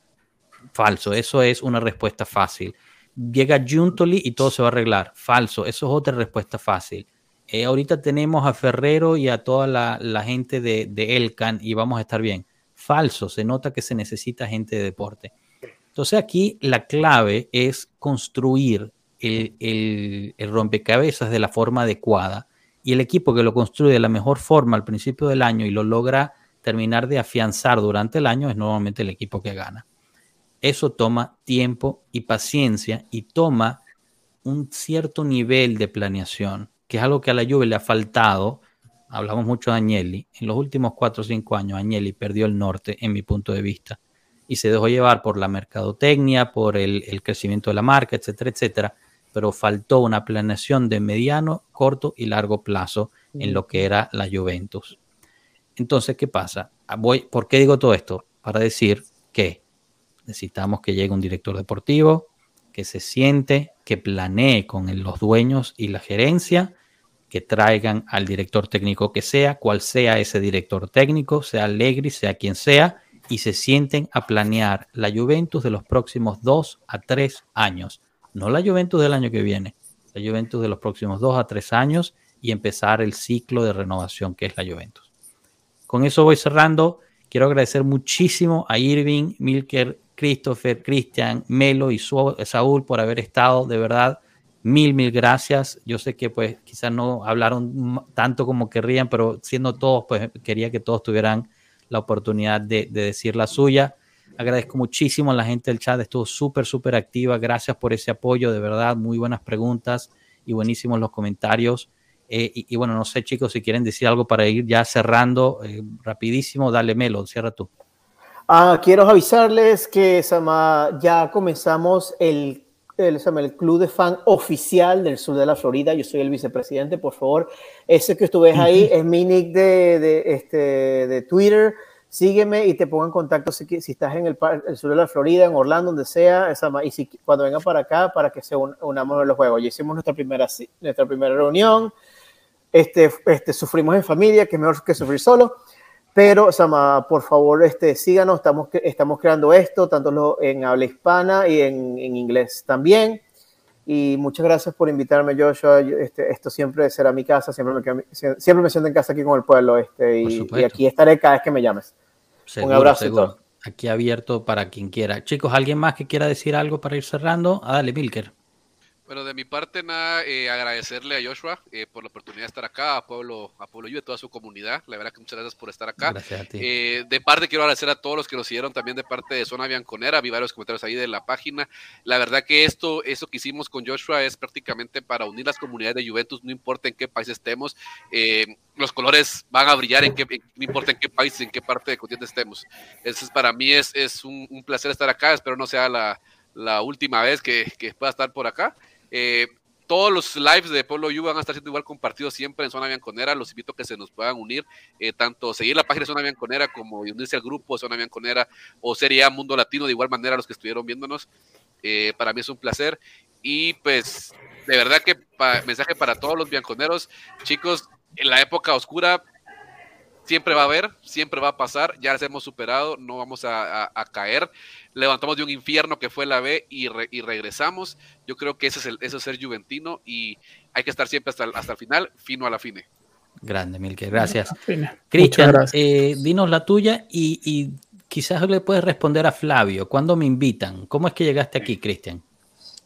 falso, eso es una respuesta fácil. Llega Juntoli y todo se va a arreglar, falso, eso es otra respuesta fácil. Eh, ahorita tenemos a Ferrero y a toda la, gente de, Elcan y vamos a estar bien. Falso, se nota que se necesita gente de deporte. Entonces aquí la clave es construir el rompecabezas de la forma adecuada y el equipo que lo construye de la mejor forma al principio del año y lo logra terminar de afianzar durante el año es normalmente el equipo que gana. Eso toma tiempo y paciencia y toma un cierto nivel de planeación, que es algo que a la Juve le ha faltado. Hablamos mucho de Agnelli. En los últimos cuatro o cinco años, Agnelli perdió el norte, en mi punto de vista, y se dejó llevar por la mercadotecnia, por el, el crecimiento de la marca, etcétera, etcétera pero faltó una planeación de mediano, corto y largo plazo en lo que era la Juventus. Entonces, ¿qué pasa? Ah, voy, ¿Por qué digo todo esto? Para decir necesitamos que llegue un director deportivo, que se siente, que planee con los dueños y la gerencia, que traigan al director técnico que sea, cual sea ese director técnico, sea Allegri, sea quien sea, y se sienten a planear la Juventus de los próximos dos a tres años no la Juventus del año que viene, la Juventus de los próximos dos a tres años y empezar el ciclo de renovación que es la Juventus. Con eso voy cerrando. Quiero agradecer muchísimo a Irving, Milker, Christopher, Cristian, Melo y Saúl por haber estado. De verdad, mil, mil gracias. Yo sé que pues quizás no hablaron tanto como querrían, pero siendo todos, pues quería que todos tuvieran la oportunidad de, de decir la suya. Agradezco muchísimo a la gente del chat, estuvo súper, súper activa. Gracias por ese apoyo, de verdad, muy buenas preguntas y buenísimos los comentarios. Eh, y, bueno, no sé, chicos, si quieren decir algo para ir ya cerrando eh, rapidísimo, dale Melo, cierra tú. Ah, quiero avisarles que ya comenzamos el, el, el, club de fan oficial del sur de la Florida. Yo soy el vicepresidente, por favor. Ese que tú ves ahí es mi nick de, de, este, de Twitter sígueme y te pongo en contacto si, si estás en el, sur de la Florida, en Orlando, donde sea, esa, y si, cuando vengan para acá, para que se unamos en los juegos. Ya hicimos nuestra primera, nuestra primera reunión, este, este, sufrimos en familia, que es mejor que sufrir solo, pero, Sama, por favor, este, síganos, estamos, estamos creando esto, tanto en habla hispana y en, en inglés también. Y muchas gracias por invitarme, Joshua. Este, esto siempre será mi casa, siempre me, siempre me siento en casa aquí con el pueblo este, y, y, aquí estaré cada vez que me llames. Un abrazo. Aquí abierto para quien quiera. Chicos, ¿alguien más que quiera decir algo para ir cerrando? Ah, dale, Milker. Bueno, de mi parte, nada, eh, agradecerle a Joshua eh, por la oportunidad de estar acá, a Pueblo, a Pueblo y a toda su comunidad. La verdad que muchas gracias por estar acá. Gracias a ti. Eh, de parte, quiero agradecer a todos los que nos siguieron también de parte de Zona Bianconera. Vi varios comentarios ahí de la página. La verdad que esto, eso que hicimos con Joshua es prácticamente para unir las comunidades de Juventus, no importa en qué país estemos. los colores van a brillar en qué, no importa en qué país, en qué parte de continente estemos. Entonces, para mí es, es un, un, placer estar acá. Espero no sea la, la última vez que, que pueda estar por acá. Eh, todos los lives de Pueblo U van a estar siendo igual compartidos siempre en Zona Bianconera. Los invito a que se nos puedan unir, eh, tanto seguir la página Zona Bianconera como unirse al grupo Zona Bianconera o Serie A Mundo Latino, de igual manera los que estuvieron viéndonos. Eh, para mí es un placer. Y pues, de verdad que mensaje para todos los bianconeros, chicos, en la época oscura siempre va a haber, siempre va a pasar, ya las hemos superado, no vamos a, caer, levantamos de un infierno que fue la B y, regresamos, yo creo que ese es, el, eso es ser juventino y hay que estar siempre hasta el, hasta el final, fino a la fine. Grande, Milke, gracias. Cristian, eh, dinos la tuya y, quizás le puedes responder a Flavio. ¿Cuándo me invitan? ¿Cómo es que llegaste aquí, Cristian?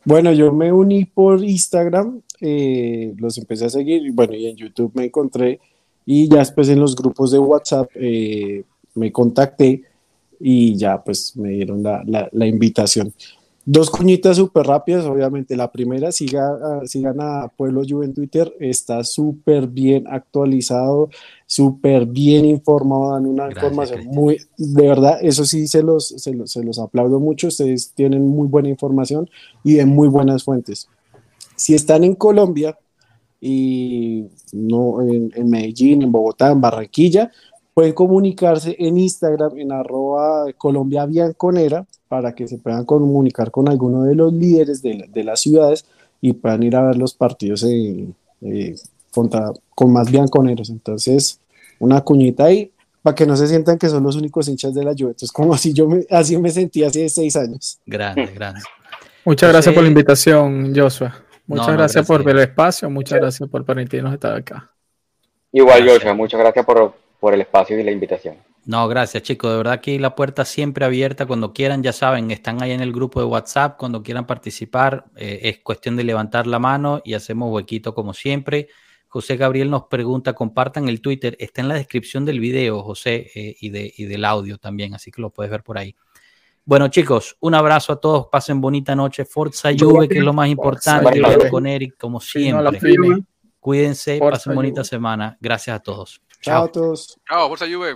Bueno, yo me uní por Instagram, eh, los empecé a seguir, bueno, y en YouTube me encontré y ya después en los grupos de WhatsApp eh, me contacté y ya pues me dieron la invitación. Dos cuñitas súper rápidas, obviamente. La primera, siga, sigan a Pueblo Juve en Twitter, está súper bien actualizado, súper bien informado, dan una información muy, de verdad, eso sí se los, se los, se los aplaudo mucho, ustedes tienen muy buena información y de muy buenas fuentes. Si están en Colombia y no en, en Medellín, en Bogotá, en Barranquilla, pueden comunicarse en Instagram en arroba Colombia Bianconera para que se puedan comunicar con alguno de los líderes de, las ciudades y puedan ir a ver los partidos eh, contra, con más bianconeros. Entonces, una cuñita ahí para que no se sientan que son los únicos hinchas de la Juventus, como así yo me, así me sentí hace seis años. Grande, grande. Muchas gracias por la invitación, Joshua. Muchas gracias, por el espacio, muchas gracias por permitirnos estar acá. Igual, Joshua, muchas gracias por, por el espacio y la invitación. No, gracias chicos, de verdad aquí la puerta siempre abierta, cuando quieran, ya saben, están ahí en el grupo de WhatsApp, cuando quieran participar, eh, es cuestión de levantar la mano y hacemos huequito como siempre. José Gabriel nos pregunta, compartan el Twitter, está en la descripción del video, José, eh, y, de, y del audio también, así que lo puedes ver por ahí. Bueno, chicos, un abrazo a todos, pasen bonita noche, Forza Juve, que es lo más importante, con Eric, como siempre. Cuídense, pasen bonita semana. Gracias a todos. Chao a todos. Chao, Forza Juve.